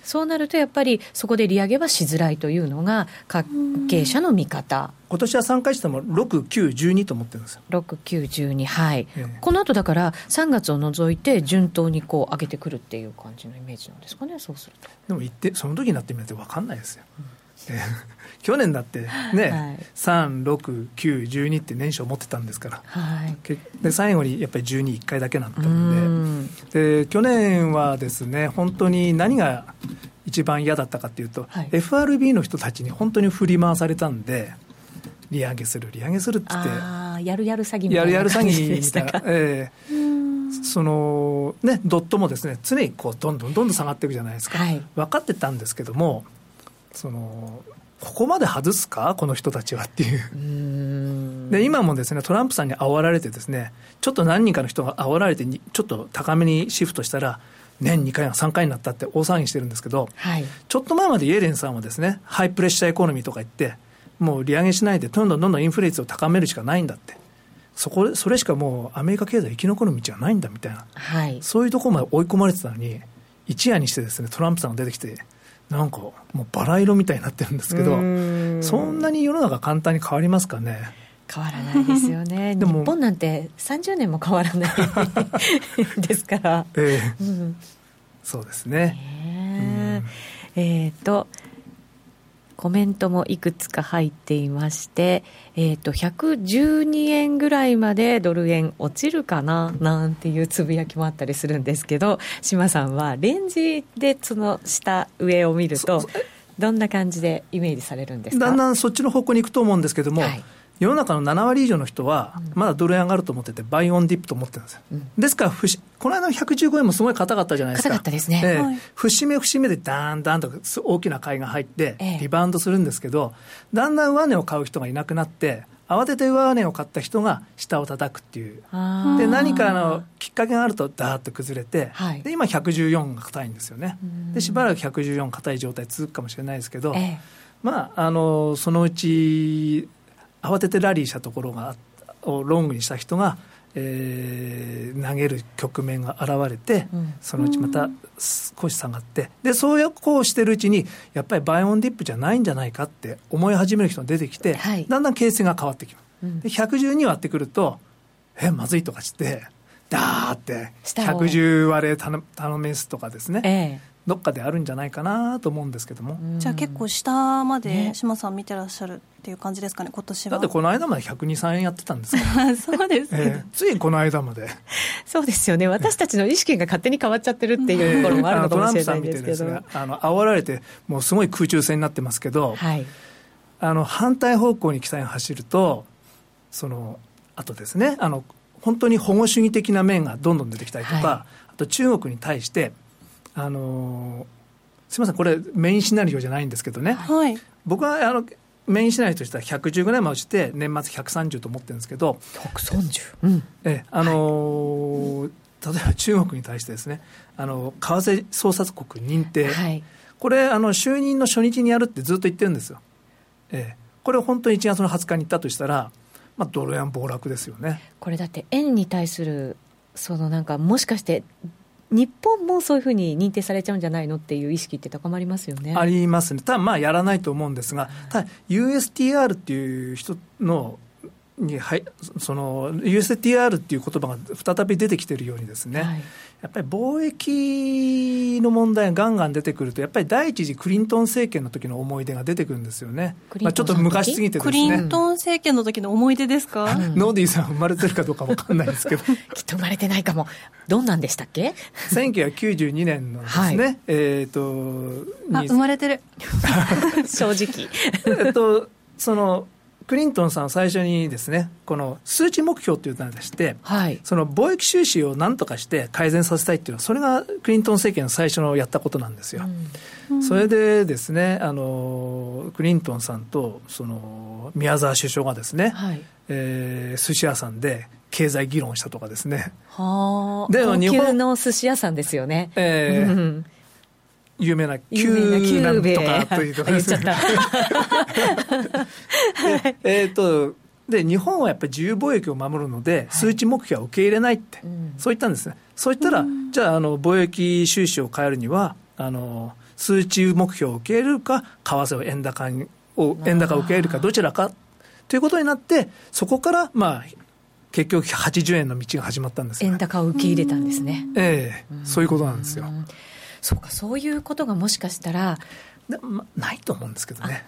そうなるとやっぱりそこで利上げはしづらいというのが関係者の見方。今年は3回しても6、9、12と思ってるんですよ。6、9、12、はい、えー、この後だから3月を除いて順当にこう上げてくるっていう感じのイメージなんですかね、そうすると。でも言って、その時になってみないと分かんないですよ。うん去年だってね、はい、3、6、9、12って年初持ってたんですから、はい、で最後にやっぱり12、1回だけなったので。で、去年はですね、本当に何が一番嫌だったかというと、はい、FRB の人たちに本当に振り回されたんで、利上げする、利上げするって言って、やるやる詐欺みたいなやるやる詐欺みたいな、えー、そのね、ドットもですね常にこうどんどんどんどん下がっていくじゃないですか、はい、分かってたんですけどもそのここまで外すか？この人たちはっていう。で今もですねトランプさんに煽られてですねちょっと何人かの人が煽られてちょっと高めにシフトしたら年2回や3回になったって大騒ぎしてるんですけど、はい、ちょっと前までイエレンさんはですね high pressure economy とか言ってもう利上げしないでどんどんどんどんインフレ率を高めるしかないんだって。そこそれしかもうアメリカ経済生き残る道はないんだみたいな、はい、そういうところまで追い込まれてたのに一夜にしてですねトランプさんが出てきてなんかもうバラ色みたいになってるんですけどそんなに世の中簡単に変わりますかね？変わらないですよね。<laughs> 日本なんて30年も変わらない <laughs> ですから。ええ。ーうん、そうですね。え。ー、えー、とコメントもいくつか入っていまして、えっ、ー、と、112円ぐらいまでドル円落ちるかななんていうつぶやきもあったりするんですけど、島さんはレンジでその下、上を見ると、どんな感じでイメージされるんですか？だんだんそっちの方向に行くと思うんですけども、はい世の中の7割以上の人は、まだドル円上がると思ってて、バイオンディップと思ってるんですよ。うん、ですから、この間の115円もすごい硬かったじゃないですか。硬かったですね。えー節目節目でダーンダーンと大きな買いが入って、リバウンドするんですけど、だんだん上値を買う人がいなくなって、慌てて上値を買った人が下を叩くっていう、で何かのきっかけがあると、だーっと崩れて、はい、で今、114が硬いんですよね、でしばらく114硬い状態続くかもしれないですけど、ええ、まあ、あのそのうち慌ててラリーしたところがをロングにした人が、えー、投げる局面が現れて、うん、そのうちまた少し下がってでそういうこうしてるうちにやっぱりバイオンディップじゃないんじゃないかって思い始める人が出てきて、はい、だんだん形勢が変わってきます、うん、で112割ってくるとえまずいとかしてダーって110割れ頼めすとかですね、ええ、どっかであるんじゃないかなと思うんですけども、じゃあ結構下まで島さん見てらっしゃるっていう感じですかね今年は。だってこの間まで102、3円やってたんですから。<laughs> そうです、えー、ついこの間まで。そうですよね。私たちの意識が勝手に変わっちゃってるっていうところもあるのかもしれないですけど、えー、あの煽られてもうすごい空中戦になってますけど、はい、あの反対方向に機体が走るとそのあとですね。あの本当に保護主義的な面がどんどん出てきたりとか、はい、あと中国に対してあのすみませんこれメインシナリオじゃないんですけどね、はい、僕はあのメインシナリオとしては110ぐらいまで落ちて年末130と思ってるんですけど130、うん、えあのーはい、例えば中国に対してですねあの為替捜査国認定、はい、これあの就任の初日にやるってずっと言ってるんですよ、ええ、これ本当に1月の20日に行ったとしたら、まあ、ドル円暴落ですよね。これだって円に対するそのなんかもしかして日本もそういうふうに認定されちゃうんじゃないのっていう意識って高まりますよね。ありますね、ただ、まあやらないと思うんですが、ただ、USTR っていう人のにはい、その USTR っていう言葉が再び出てきているようにですね、はい、やっぱり貿易の問題がガンガン出てくると、やっぱり第一次クリントン政権の時の思い出が出てくるんですよね、まあ、ちょっと昔すぎてですね。クリントン政権の時の思い出ですか、うん、<laughs> ノーディーさん、生まれてるかどうか分かんないですけど、<laughs> きっと生まれてないかも、どんなんでしたっけ？1992年のですね、はい、えっ、ー、と、あ生まれてる。<laughs> 正直。えっとそのクリントンさん最初にですね、この数値目標というのを出して、はい、その貿易収支をなんとかして改善させたいっていうのは、それがクリントン政権の最初のやったことなんですよ。うん、それでですね、あの、クリントンさんと、その、宮沢首相がですね、はい、えー、寿司屋さんで、経済議論したとかですね。はあ。で、日本の寿司屋さんですよね。ええーうん有名なキューなんとかというところですね。えっと、で、日本はやっぱり自由貿易を守るので、数値目標は受け入れないって、はい、そう言ったんですね。そう言ったら、うん、じゃあ、あの、貿易収支を変えるには、あの、数値目標を受け入れるか、為替を円高に、を円高を受け入れるか、どちらかということになって、そこから、まあ、結局80円の道が始まったんです、円高を受け入れたんですね。ええ。ー、そういうことなんですよ。そうかそういうことがもしかしたらないと思うんですけどね。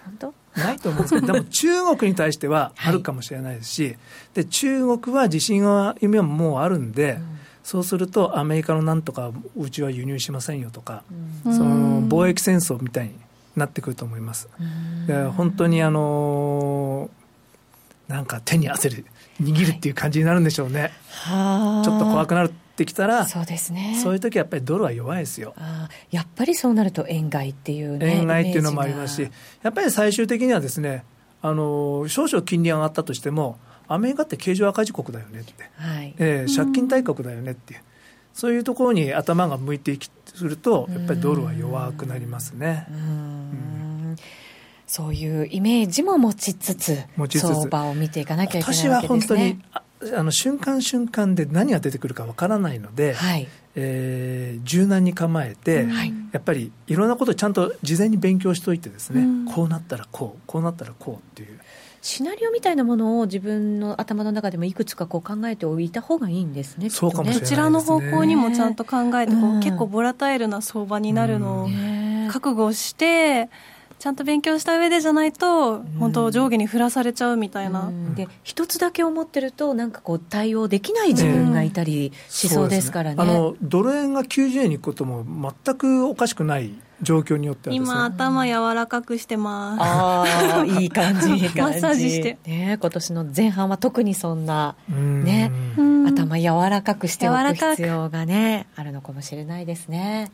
ないと思うんですけど、でも <laughs> 中国に対してはあるかもしれないですし、はい、で中国は自信は、夢はもうあるんで、うん、そうするとアメリカのなんとかうちは輸入しませんよとか、うん、その貿易戦争みたいになってくると思います。本当にあのなんか手に汗で握るっていう感じになるんでしょうね。ちょっと怖くなるってきたらそうですね。そういう時はやっぱりドルは弱いですよ。あやっぱりそうなると円買いっていうね円買いっていうのもありますしやっぱり最終的にはですねあの少々金利上がったとしてもアメリカって経常赤字国だよねって、はい。えー、借金大国だよねっていう。そういうところに頭が向いていきするとやっぱりドルは弱くなりますね。うん。そういうイメージも持ちつつ相場を見ていかなきゃいけないわけですね。今年は本当にあの瞬間瞬間で何が出てくるかわからないので、はい。えー、柔軟に構えて、はい、やっぱりいろんなことをちゃんと事前に勉強しておいてですね、うん、こうなったらこうこうなったらこうっていう。シナリオみたいなものを自分の頭の中でもいくつかこう考えておいた方がいいんですね。そうかもしれない、ね、こちらの方向にもちゃんと考えて、うん、結構ボラタイルな相場になるのを覚悟して、ちゃんと勉強した上でじゃないと、本当上下に振らされちゃうみたいな。で一つだけ思ってるとなんかこう対応できない自分がいたりしそうですからね。ね。あのドル円が90円に行くことも全くおかしくない。状況によっては、ね、今頭柔らかくしてます。ああいい感じいい <laughs> 感じ。マッサージして、ね、今年の前半は特にそんなね。頭柔らかくしておく必要がねあるのかもしれないですね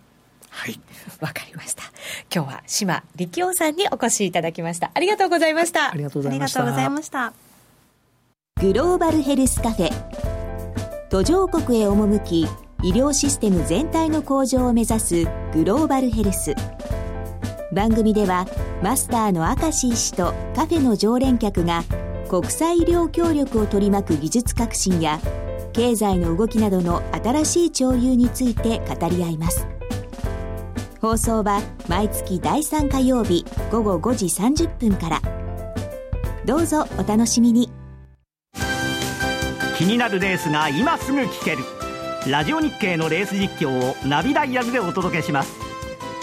はい。わかりました。今日は島力夫さんにお越しいただきました。ありがとうございました。ありがとうございました。グローバルヘルスカフェ。途上国へ赴き医療システム全体の向上を目指すグローバルヘルス。番組ではマスターの明石医師とカフェの常連客が国際医療協力を取り巻く技術革新や経済の動きなどの新しい潮流について語り合います放送は毎月第3火曜日午後5時30分から。どうぞお楽しみに。気になるレースが今すぐ聞ける。ラジオ日経のレース実況をナビダイヤルでお届けします。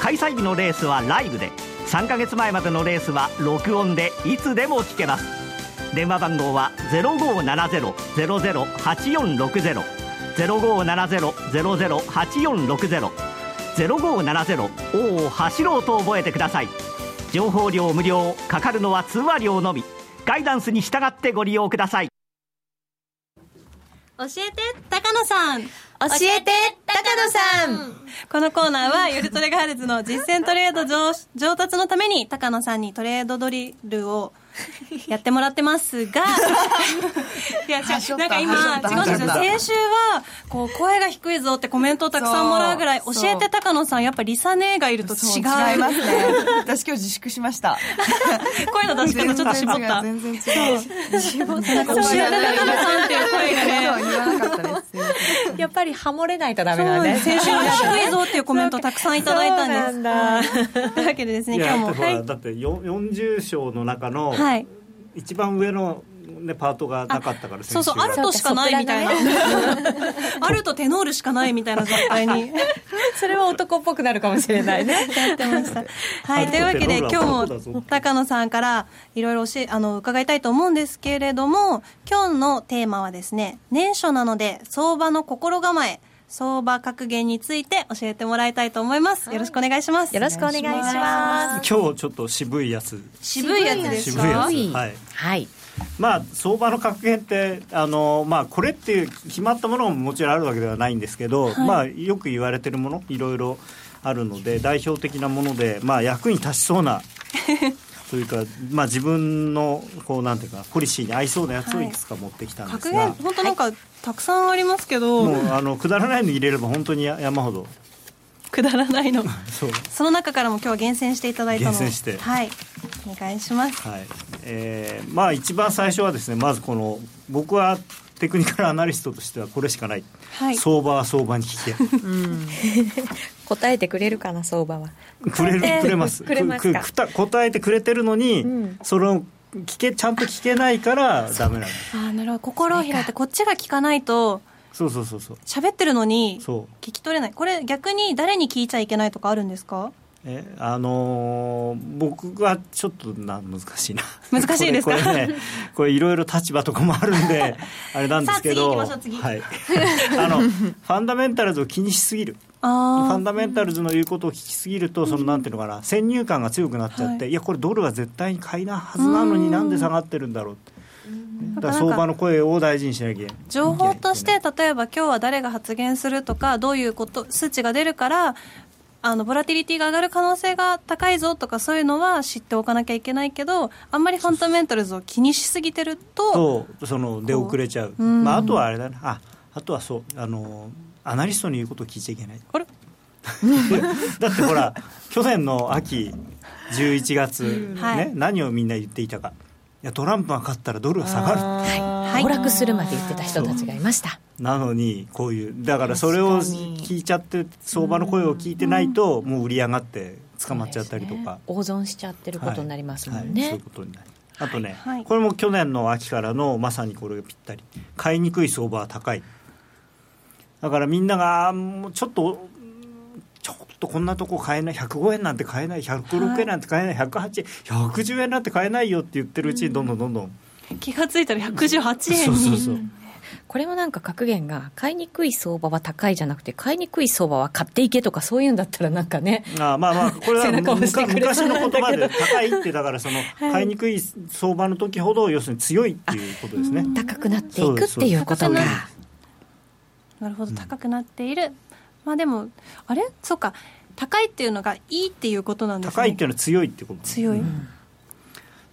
開催日のレースはライブで。3ヶ月前までのレースは録音でいつでも聞けます。電話番号は0570-008460 0570-008460 0570おお走ろうと覚えてください。情報量無料かかるのは通話料のみ。ガイダンスに従ってご利用ください。教えて高野さん。教えて高野さん。このコーナーは、ゆるトレガールズの実践トレード上上達のために、高野さんにトレードドリルを <laughs> やってもらってますが、<laughs> いや、なんか今、違うんですよ。先週は、こう、声が低いぞってコメントをたくさんもらうぐらい、教えて高野さん、やっぱリサネがいると違う。違いますね。私今日自粛しました。<laughs> 声の出し方ちょっと絞った。全然違う。絞った。なんか教えて高野さんっていう声がね。言わなかったです。やっぱりハモれないとダメなんで。先週は低いぞっていうコメントたくさんいただいたんです。というわけでですね、今日も。だって40章の中の、はい、一番上のね、パートがなかったからそうそうあるとしかないみたいな。あるとテノールしかないみたいな状態に。<laughs> それは男っぽくなるかもしれないね。やってました。はいというわけで今日も高野さんからいろいろ教えあの伺いたいと思うんですけれども今日のテーマはですね年初なので相場の心構え相場格言について教えてもらいたいと思います。よろしくお願いします。よろしくお願いします。今日ちょっと渋いやつ。渋いやつですか？渋いやつ。はい。はい。まあ、相場の格言ってあの、まあ、これっていう決まったものももちろんあるわけではないんですけど、はい、まあ、よく言われてるものいろいろあるので代表的なもので、まあ、役に立ちそうなというか、まあ、自分のこうなんていうかポリシーに合いそうなやつをい。くつか持ってきたんですが、はい、本当なんか、たくさんありますけど。もうあのくだらないの入れれば本当に山ほど。くだらないの。<laughs> その中からも今日は厳選していただいたの。厳選して。はい。お願いします、はい。えー、まあ一番最初はですねまずこの僕はテクニカルアナリストとしてはこれしかない、はい、相場は相場に聞け、<laughs> うん、答えてくれるかな相場は。くれるくれますくれます。か？答えてくれてるのに、うん、その聞けちゃんと聞けないからダメなんですあなるほど。心を開いてこっちが聞かないとそうそうそうそう。喋ってるのに聞き取れない。これ逆に誰に聞いちゃいけないとかあるんですか？えあのー、僕はちょっとな難しいな。難しいですか？これねこれいろいろ立場とかもあるんで <laughs> あれなんですけどはい、あのファンダメンタルズを気にしすぎる。ファンダメンタルズの言うことを聞きすぎると、そのなんていうのかな、先入観が強くなっちゃって、はい、いや、これ、ドルは絶対に買いなはずなのになんで下がってるんだろうだから相場の声を大事にしなきゃ情報として例えば今日は誰が発言するとかどういうこと数値が出るからあのボラティリティが上がる可能性が高いぞとかそういうのは知っておかなきゃいけないけどあんまりファンダメンタルズを気にしすぎてるととその出遅れちゃう、まあ、あとはあれだなああとはそうあのアナリストの言うことを聞いちゃいけない。あれ？<laughs> だってほら去年の秋11月、ねはい。何をみんな言っていたか。いやトランプが勝ったらドルは下がるはい、暴落するまで言ってた人たちがいました。なのにこういうだからそれを聞いちゃって相場の声を聞いてないともう売り上がって捕まっちゃったりとか、大損しちゃってることになりますもんはい。ね、そういうことになるあとね、はい。これも去年の秋からのまさにこれがぴったり。買いにくい相場は高い。だからみんながあーもうちょっととこんなとこ買えない105円なんて買えない106円なんて買えない108円110円なんて買えないよって言ってるうちにどんどんどんどん、気がついたら118円にそうそうそう。これもなんか格言が買いにくい相場は高いじゃなくて買いにくい相場は買っていけとかそういうんだったらなんかねあまあまあこれは <laughs> 昔の言葉で高いってだからその <laughs> 買いにくい相場の時ほど要するに強いっていうことですね。高くなっていくっていうことか。そうですなるほど高くなっている、まあでもあれ？そうか高いっていうのがいいっていうことなんですね。高いっていうのは強いってこと強い、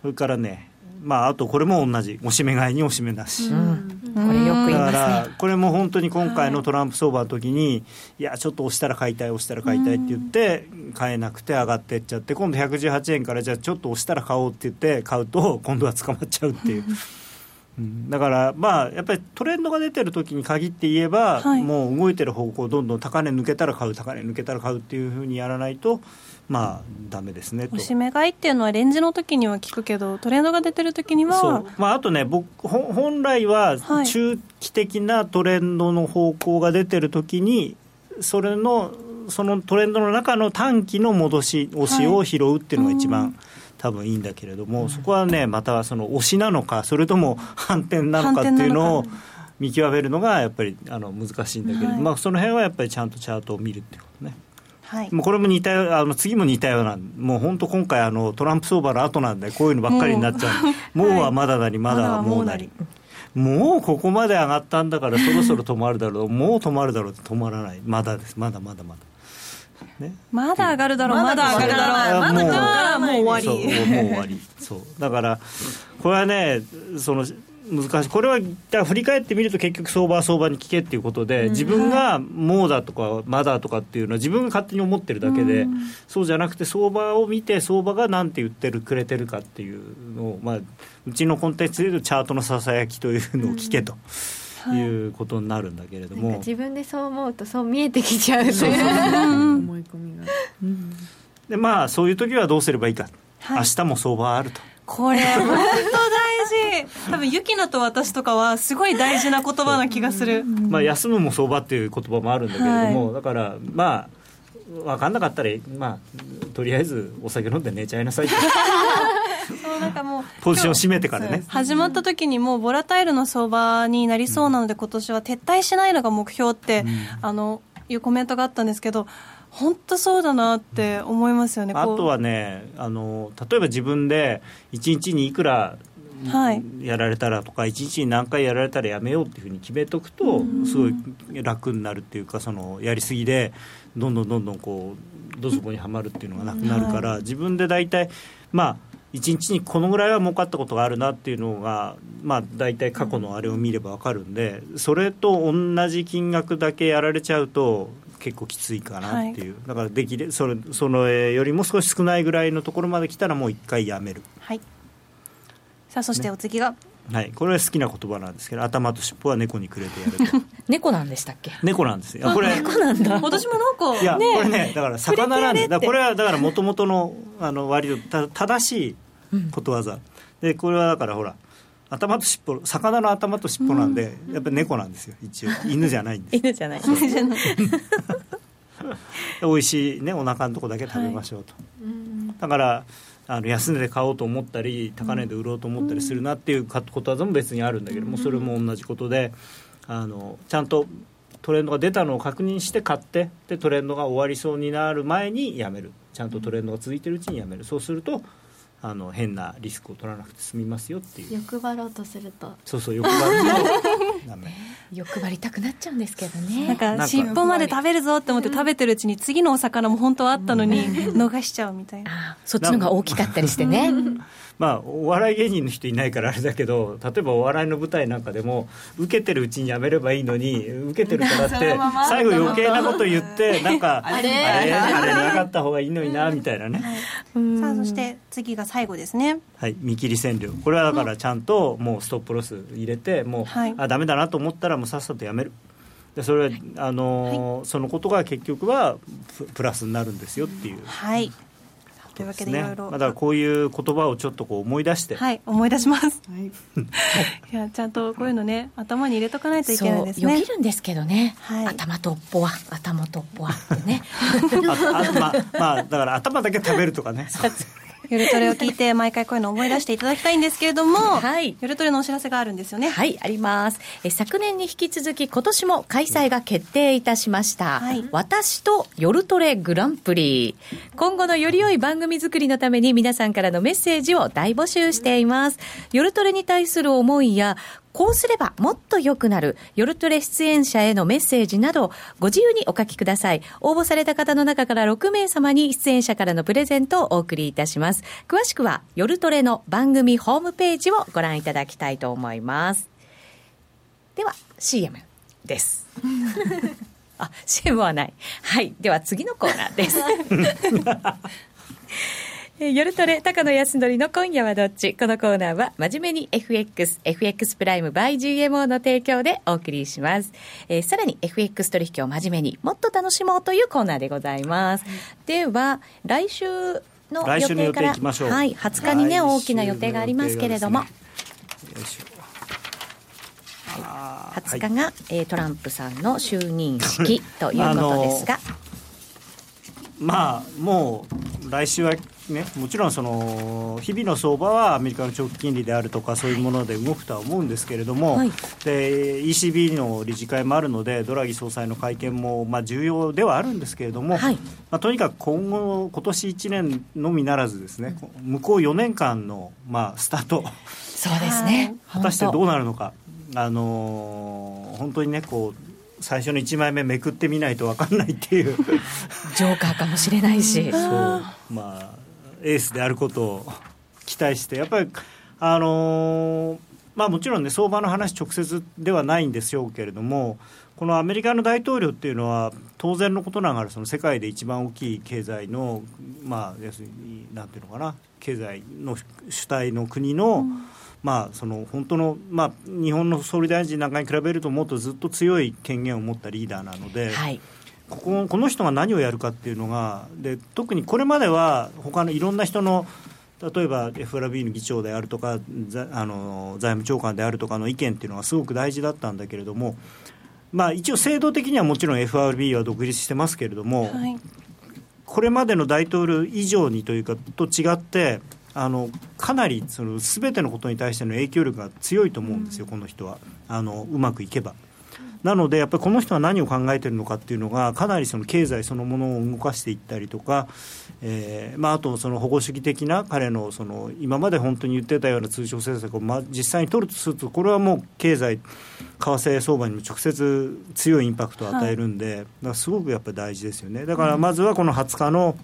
それからねまああとこれも同じ。おしめ買いにおしめなし、うん、これよく言いだかますらねこれも本当に今回のトランプ相場の時に、いやちょっと押したら買いたい押したら買いたいって言って買えなくて上がってっちゃって今度118円からじゃあちょっと押したら買おうって言って買うと今度は捕まっちゃうっていう。うん。だからまあやっぱりトレンドが出てる時に限って言えば、はい。もう動いてる方向どんどん高値抜けたら買う高値抜けたら買うっていうふうにやらないとまあダメですねと。おしめ買いっていうのはレンジの時には聞くけどトレンドが出てる時にはそう。まあ、あとね僕ほ本来ははい。中期的なトレンドの方向が出てる時にそれのそのトレンドの中の短期の戻し押しを拾うっていうのが一番、多分いいんだけれども、そこはねまたその押しなのかそれとも反転なのかっていうのを見極めるのがやっぱりあの難しいんだけれど、はい。まあ、その辺はやっぱりちゃんとチャートを見るっていうことね。はい。もうこれも似たようあの次も似たようなもう本当今回あのトランプ相場の後なんでこういうのばっかりになっちゃうもう。はまだなりまだはもうなり。もうここまで上がったんだからそろそろ止まるだろうもう止まるだろうって止まらない。まだです。まだまだまだね。まだ上がるだろうまだ上がるだろう。まだまだもう終わり。<laughs> そうもう終わり。そう。だからこれはねその難しい。これは振り返ってみると結局相場は相場に聞けっていうことで、自分がもうだとかまだとかっていうのは自分が勝手に思ってるだけで、そうじゃなくて相場を見て相場が何て言ってるくれてるかっていうのを、まあ、うちのコンテンツでいうとチャートのささやきというのを聞けと。い。うことになるんだけれども、自分でそう思うとそう見えてきちゃう思い込みが。でまあそういう時はどうすればいいか、はい。明日も相場はあると。これ本当大事。<laughs> 多分ユキナと私とかはすごい大事な言葉な気がする。まあ、休むも相場っていう言葉もあるんだけれども、はだからまあ分かんなかったら、まあ、とりあえずお酒飲んで寝ちゃいなさいって <laughs> そうなんかもう <laughs> ポジション締めてからね。始まった時にもうボラタイルの相場になりそうなので今年は撤退しないのが目標って、あのいうコメントがあったんですけど本当そうだなって思いますよね。こう。あとはねあの例えば自分で1日にいくらはい。やられたらとか、1日に何回やられたらやめようっていうふうに決めとくと、すごい楽になるっていうかそのやりすぎでどんどんどんどんこうどつぼにはまるっていうのがなくなるから、自分で大体まあ1日にこのぐらいは儲かったことがあるなっていうのが、まあ、大体過去のあれを見れば分かるんでそれと同じ金額だけやられちゃうと結構きついかなっていう、だからできれそれそのよりも少し少ないぐらいのところまで来たらもう一回やめる。はい。さあそしてお次が、はい、これは好きな言葉なんですけど頭と尻尾は猫にくれてやると。<laughs> 猫なんでしたっけ？猫なんですよ。これ私もなんかいや、これねだから魚なんでだからこれはだからもともとのあの割とた正しいことわざ、でこれはだからほら頭と尻尾魚の頭と尻尾なんで、やっぱり猫なんですよ。一応。犬じゃないんです。<laughs> 犬じゃない。<laughs> 美味しいねお腹のとこだけ食べましょうと、だからあの安値で買おうと思ったり高値で売ろうと思ったりするなっていうかことわざも別にあるんだけどもそれも同じことであのちゃんとトレンドが出たのを確認して買ってでトレンドが終わりそうになる前にやめる。ちゃんとトレンドが続いてるうちにやめる。そうするとあの変なリスクを取らなくて済みますよっていう。欲張ろうとすると。そうそう欲張るとダメ <laughs> 欲張りたくなっちゃうんですけどね。なんか尻尾まで食べるぞって思って食べてるうちに次のお魚も本当はあったのに逃しちゃうみたいな。そっちのが大きかったりしてねまあ、お笑い芸人の人いないからあれだけど例えばお笑いの舞台なんかでも受けてるうちにやめればいいのに受けてるからって <laughs> 最後余計なこと言ってなんか <laughs> あれ？あれ？なかった方がいいのになみたいなね、さあそして次が最後ですねはい見切り線量これ？はだからちゃんともうストップロス入れ？てもう、はい、あダメだなと思ったらもうさっさとやめるでそれ？はあのーはい、そのことが結局はプラスになるんですよっていう。はいというわけでいろいろ、ね、まだこういう言葉をちょっとこう思い出して。はい思い出します、<laughs> はい、いやちゃんとこういうのね頭に入れとかないといけないですね。よぎるんですけどね、はい、頭とっぽは頭とっぽはってね。<laughs> ああまあまあだから頭だけ食べるとかね <laughs> 夜トレを聞いて毎回こういうの思い出していただきたいんですけれども、はい、夜トレのお知らせがあるんですよね。はいあります。え昨年に引き続き今年も開催が決定いたしました、はい、私と夜トレグランプリ。今後のより良い番組作りのために皆さんからのメッセージを大募集しています。夜トレに対する思いやこうすればもっと良くなる、夜トレ出演者へのメッセージなど、ご自由にお書きください。応募された方の中から6名様に出演者からのプレゼントをお送りいたします。詳しくは、夜トレの番組ホームページをご覧いただきたいと思います。では、CM です。<laughs> あ、CM はない。はい。では次のコーナーです。夜トレ高野康則の今夜はどっち？このコーナーは真面目に FX、FX プライム by GMO の提供でお送りします。えー、さらに FX 取引を真面目にもっと楽しもうというコーナーでございます。では、来週の予定から、はい、20日にね、大きな予定がありますけれども。はい、20日が、えー、トランプさんの就任式ということですが。まあ、もう来週はね、もちろんその日々の相場はアメリカの長期金利であるとかそういうもので動くとは思うんですけれども、はい、で ECB の理事会もあるのでドラギ総裁の会見もまあ重要ではあるんですけれども、はい、まあ、とにかく今後今年1年のみならずですね向こう4年間のまあスタート。そうですね。果たしてどうなるのか。あのー、本当にねこう最初の1枚目めくってみないと分かんないっていう。ジョーカーかもしれないし。<laughs> そう。まあエースであることを期待してやっぱりあのー、まあもちろんね相場の話直接ではないんでしょうけれどもこのアメリカの大統領っていうのは当然のことながらその世界で一番大きい経済のまあ要するになんていうのかな経済の主体の国の、うん。まあ、その本当の、まあ、日本の総理大臣なんかに比べるともっとずっと強い権限を持ったリーダーなので、はい、こここの人が何をやるかっていうのがで特にこれまでは他のいろんな人の例えば FRB の議長であるとかあの財務長官であるとかの意見っていうのがすごく大事だったんだけれども、まあ、一応制度的にはもちろん FRB は独立してますけれども、はい、これまでの大統領以上にというかと違ってあのかなりその全てのことに対しての影響力が強いと思うんですよ、うん、この人は。あのうまくいけば。なので、やっぱりこの人は何を考えているのかっていうのが、かなりその経済そのものを動かしていったりとか、えーまあ、あとその保護主義的な彼のその今まで本当に言ってたような通商政策を、まあ、実際に取るとすると、これはもう経済、為替相場にも直接強いインパクトを与えるんで、はい、すごくやっぱり大事ですよね。だからまずはこの20日の、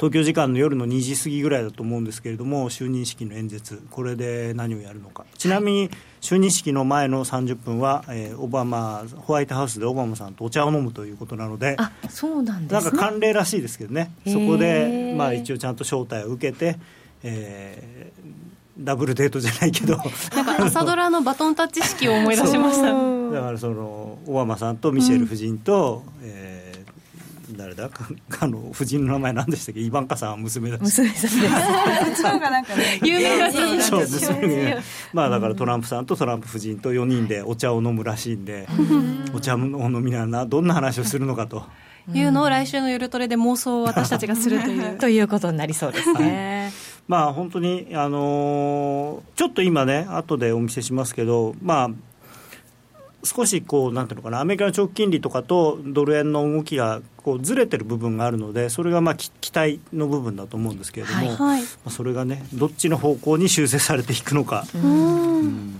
東京時間の夜の2時過ぎぐらいだと思うんですけれども、就任式の演説、これで何をやるのか、ちなみに就任式の前の30分は、えー、オバマ、ホワイトハウスでオバマさんとお茶を飲むということなので、あそうなんです、ね、なんか慣例らしいですけどね、そこで、まあ、一応ちゃんと招待を受けて、えー、ダブルデートじゃないけど。なんか朝ドラのバトンタッチ式を思い出しました。だからそのオバマさんとミシェル夫人と、うん、えー誰だあの夫人の名前何でしたっけ？イバンカさんは娘だし。娘さんです。がなんかね有名な人そう娘まあだからトランプさんとトランプ夫人と4人でお茶を飲むらしいんでお茶を飲みながらどんな話をするのかと。いうのを来週の夜トレで妄想を私たちがするという。<laughs> とい。うことになりそうですね。まあ本当にあのー、ちょっと今ね後でお見せしますけどまあ少しこうなんていうのかなアメリカの長期金利とかとドル円の動きがこうずれてる部分があるのでそれがまあ期待の部分だと思うんですけれども、はいはい、まあ、それがねどっちの方向に修正されていくのか。うん。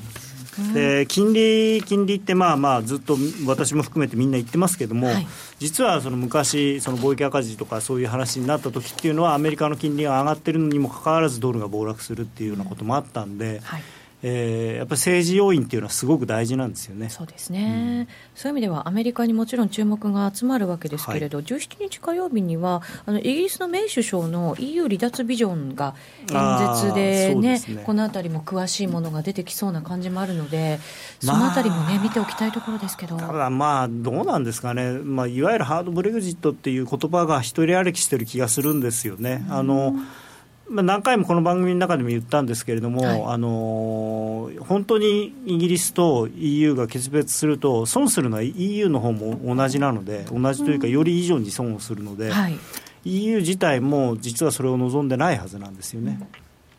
で金利金利ってまあまあずっと私も含めてみんな言ってますけども、はい、実はその昔その貿易赤字とかそういう話になった時っていうのはアメリカの金利が上がってるのにもかかわらずドルが暴落するっていうようなこともあったんで、はいえー、やっぱり政治要因っていうのはすごく大事なんですよね。そうですね、うん、そういう意味ではアメリカにもちろん注目が集まるわけですけれど、はい、17日火曜日にはあのイギリスのメイ首相の EU 離脱ビジョンが演説でね、ね、このあたりも詳しいものが出てきそうな感じもあるのでそのあたりもね、見ておきたいところですけど。ただまあどうなんですかね、まあ、いわゆるハードブレグジットっていう言葉が一人歩きしてる気がするんですよね。あの、うんまあ、何回もこの番組の中でも言ったんですけれども、はい、あの本当にイギリスと EU が決別すると、損するのは EU の方も同じなので、同じというか、より以上に損をするので、はい、EU 自体も実はそれを望んでないはずなんですよね。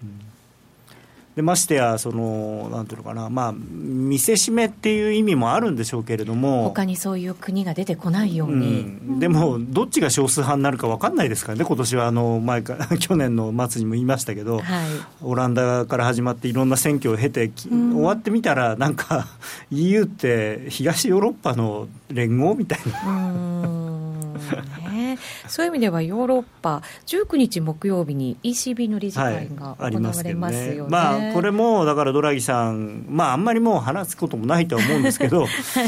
うんでましてやそのなんていうのかなまあ見せしめっていう意味もあるんでしょうけれども。他にそういう国が出てこないように、うん、でもどっちが少数派になるか分かんないですからね。今年はあの前か <laughs> 去年の末にも言いましたけど、はい、オランダから始まっていろんな選挙を経て、うん、終わってみたらなんか EU って東ヨーロッパの連合みたいな。ね、そういう意味ではヨーロッパ、19日木曜日に ECB の理事会が行われますよね,、はい、ねまあ、これもだからドラギさん、まあ、あんまりもう話すこともないとは思うんですけど、<laughs> は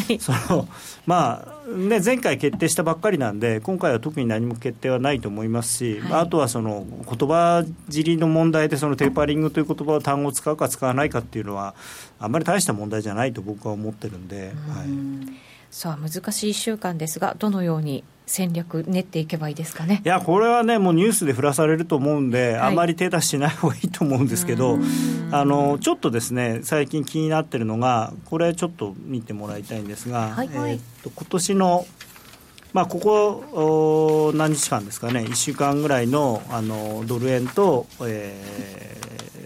い、そのまあね、前回決定したばっかりなんで、今回は特に何も決定はないと思いますし、はい、あとはその言葉尻の問題で、そのテーパリングという言葉を単語を使うか使わないかっていうのは、あんまり大した問題じゃないと僕は思ってるんで。はい。さあ難しい1週間ですがどのように戦略練っていけばいいですかね。いやこれはねもうニュースで振らされると思うんで、はい、あまり手出しない方がいいと思うんですけどあのちょっとですね最近気になってるのがこれちょっと見てもらいたいんですが、はい、えー、と今年のまあ、ここ何日間ですかね、1週間ぐらいのあのドル円と、え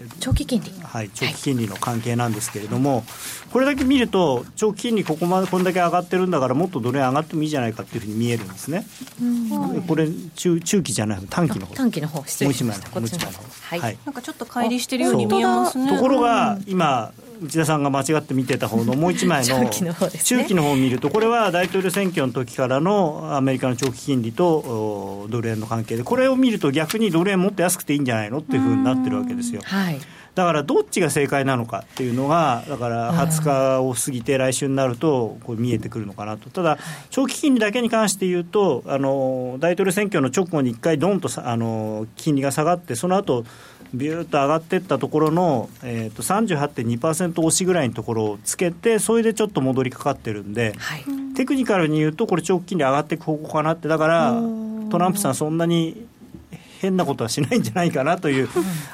ー、長期金利、はい、長期金利の関係なんですけれども、はい、これだけ見ると、長期金利、ここまでこんだけ上がってるんだから、もっとドル円上がってもいいじゃないかっていうふうに見えるんですね。これ中、中期じゃない、短期の方。短期の方失礼しました、もう一枚の方、はい、なんかちょっと乖離してるように見えますね。ところが、今、内田さんが間違って見てた方のもう一枚の <laughs> 中期の方、ね、中期の方を見ると、これは大統領選挙の時からのアメリカの長期金利とドル円の関係で、これを見ると逆にドル円もっと安くていいんじゃないの？っていうふうになってるわけですよ。はいだからどっちが正解なのかっていうのが、だから20日を過ぎて来週になると、こう見えてくるのかなと、ただ、長期金利だけに関して言うと、あの大統領選挙の直後に1回、どんとあの金利が下がって、その後ビューッと上がっていったところの、えー、と38.2%押しぐらいのところをつけて、それでちょっと戻りかかってるんで、はい、テクニカルに言うと、これ、長期金利上がっていく方向かなって、だから、トランプさん、そんなに変なことはしないんじゃないかなという、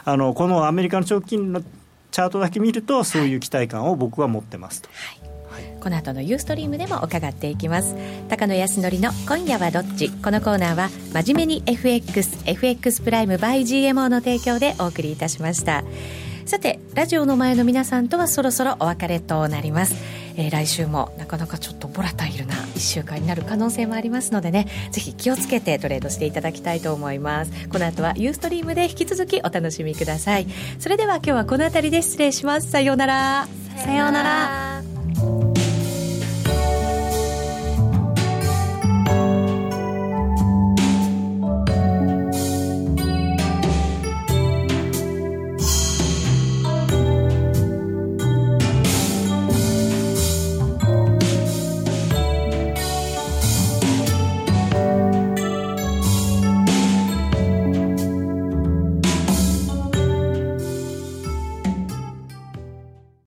あのこのアメリカの長期金利のチャートだけ見ると、そういう期待感を僕は持ってますと。はい。この後のユーストリームでも伺っていきます。高野康則の今夜はどっち？このコーナーは真面目に FXFX プライム by GMO の提供でお送りいたしました。さてラジオの前の皆さんとはそろそろお別れとなります、えー、来週もなかなかちょっとボラタイルな1週間になる可能性もありますのでね。ぜひ気をつけてトレードしていただきたいと思います。この後はユーストリームで引き続きお楽しみください。それでは今日はこの辺りで失礼します。さようなら。さようなら。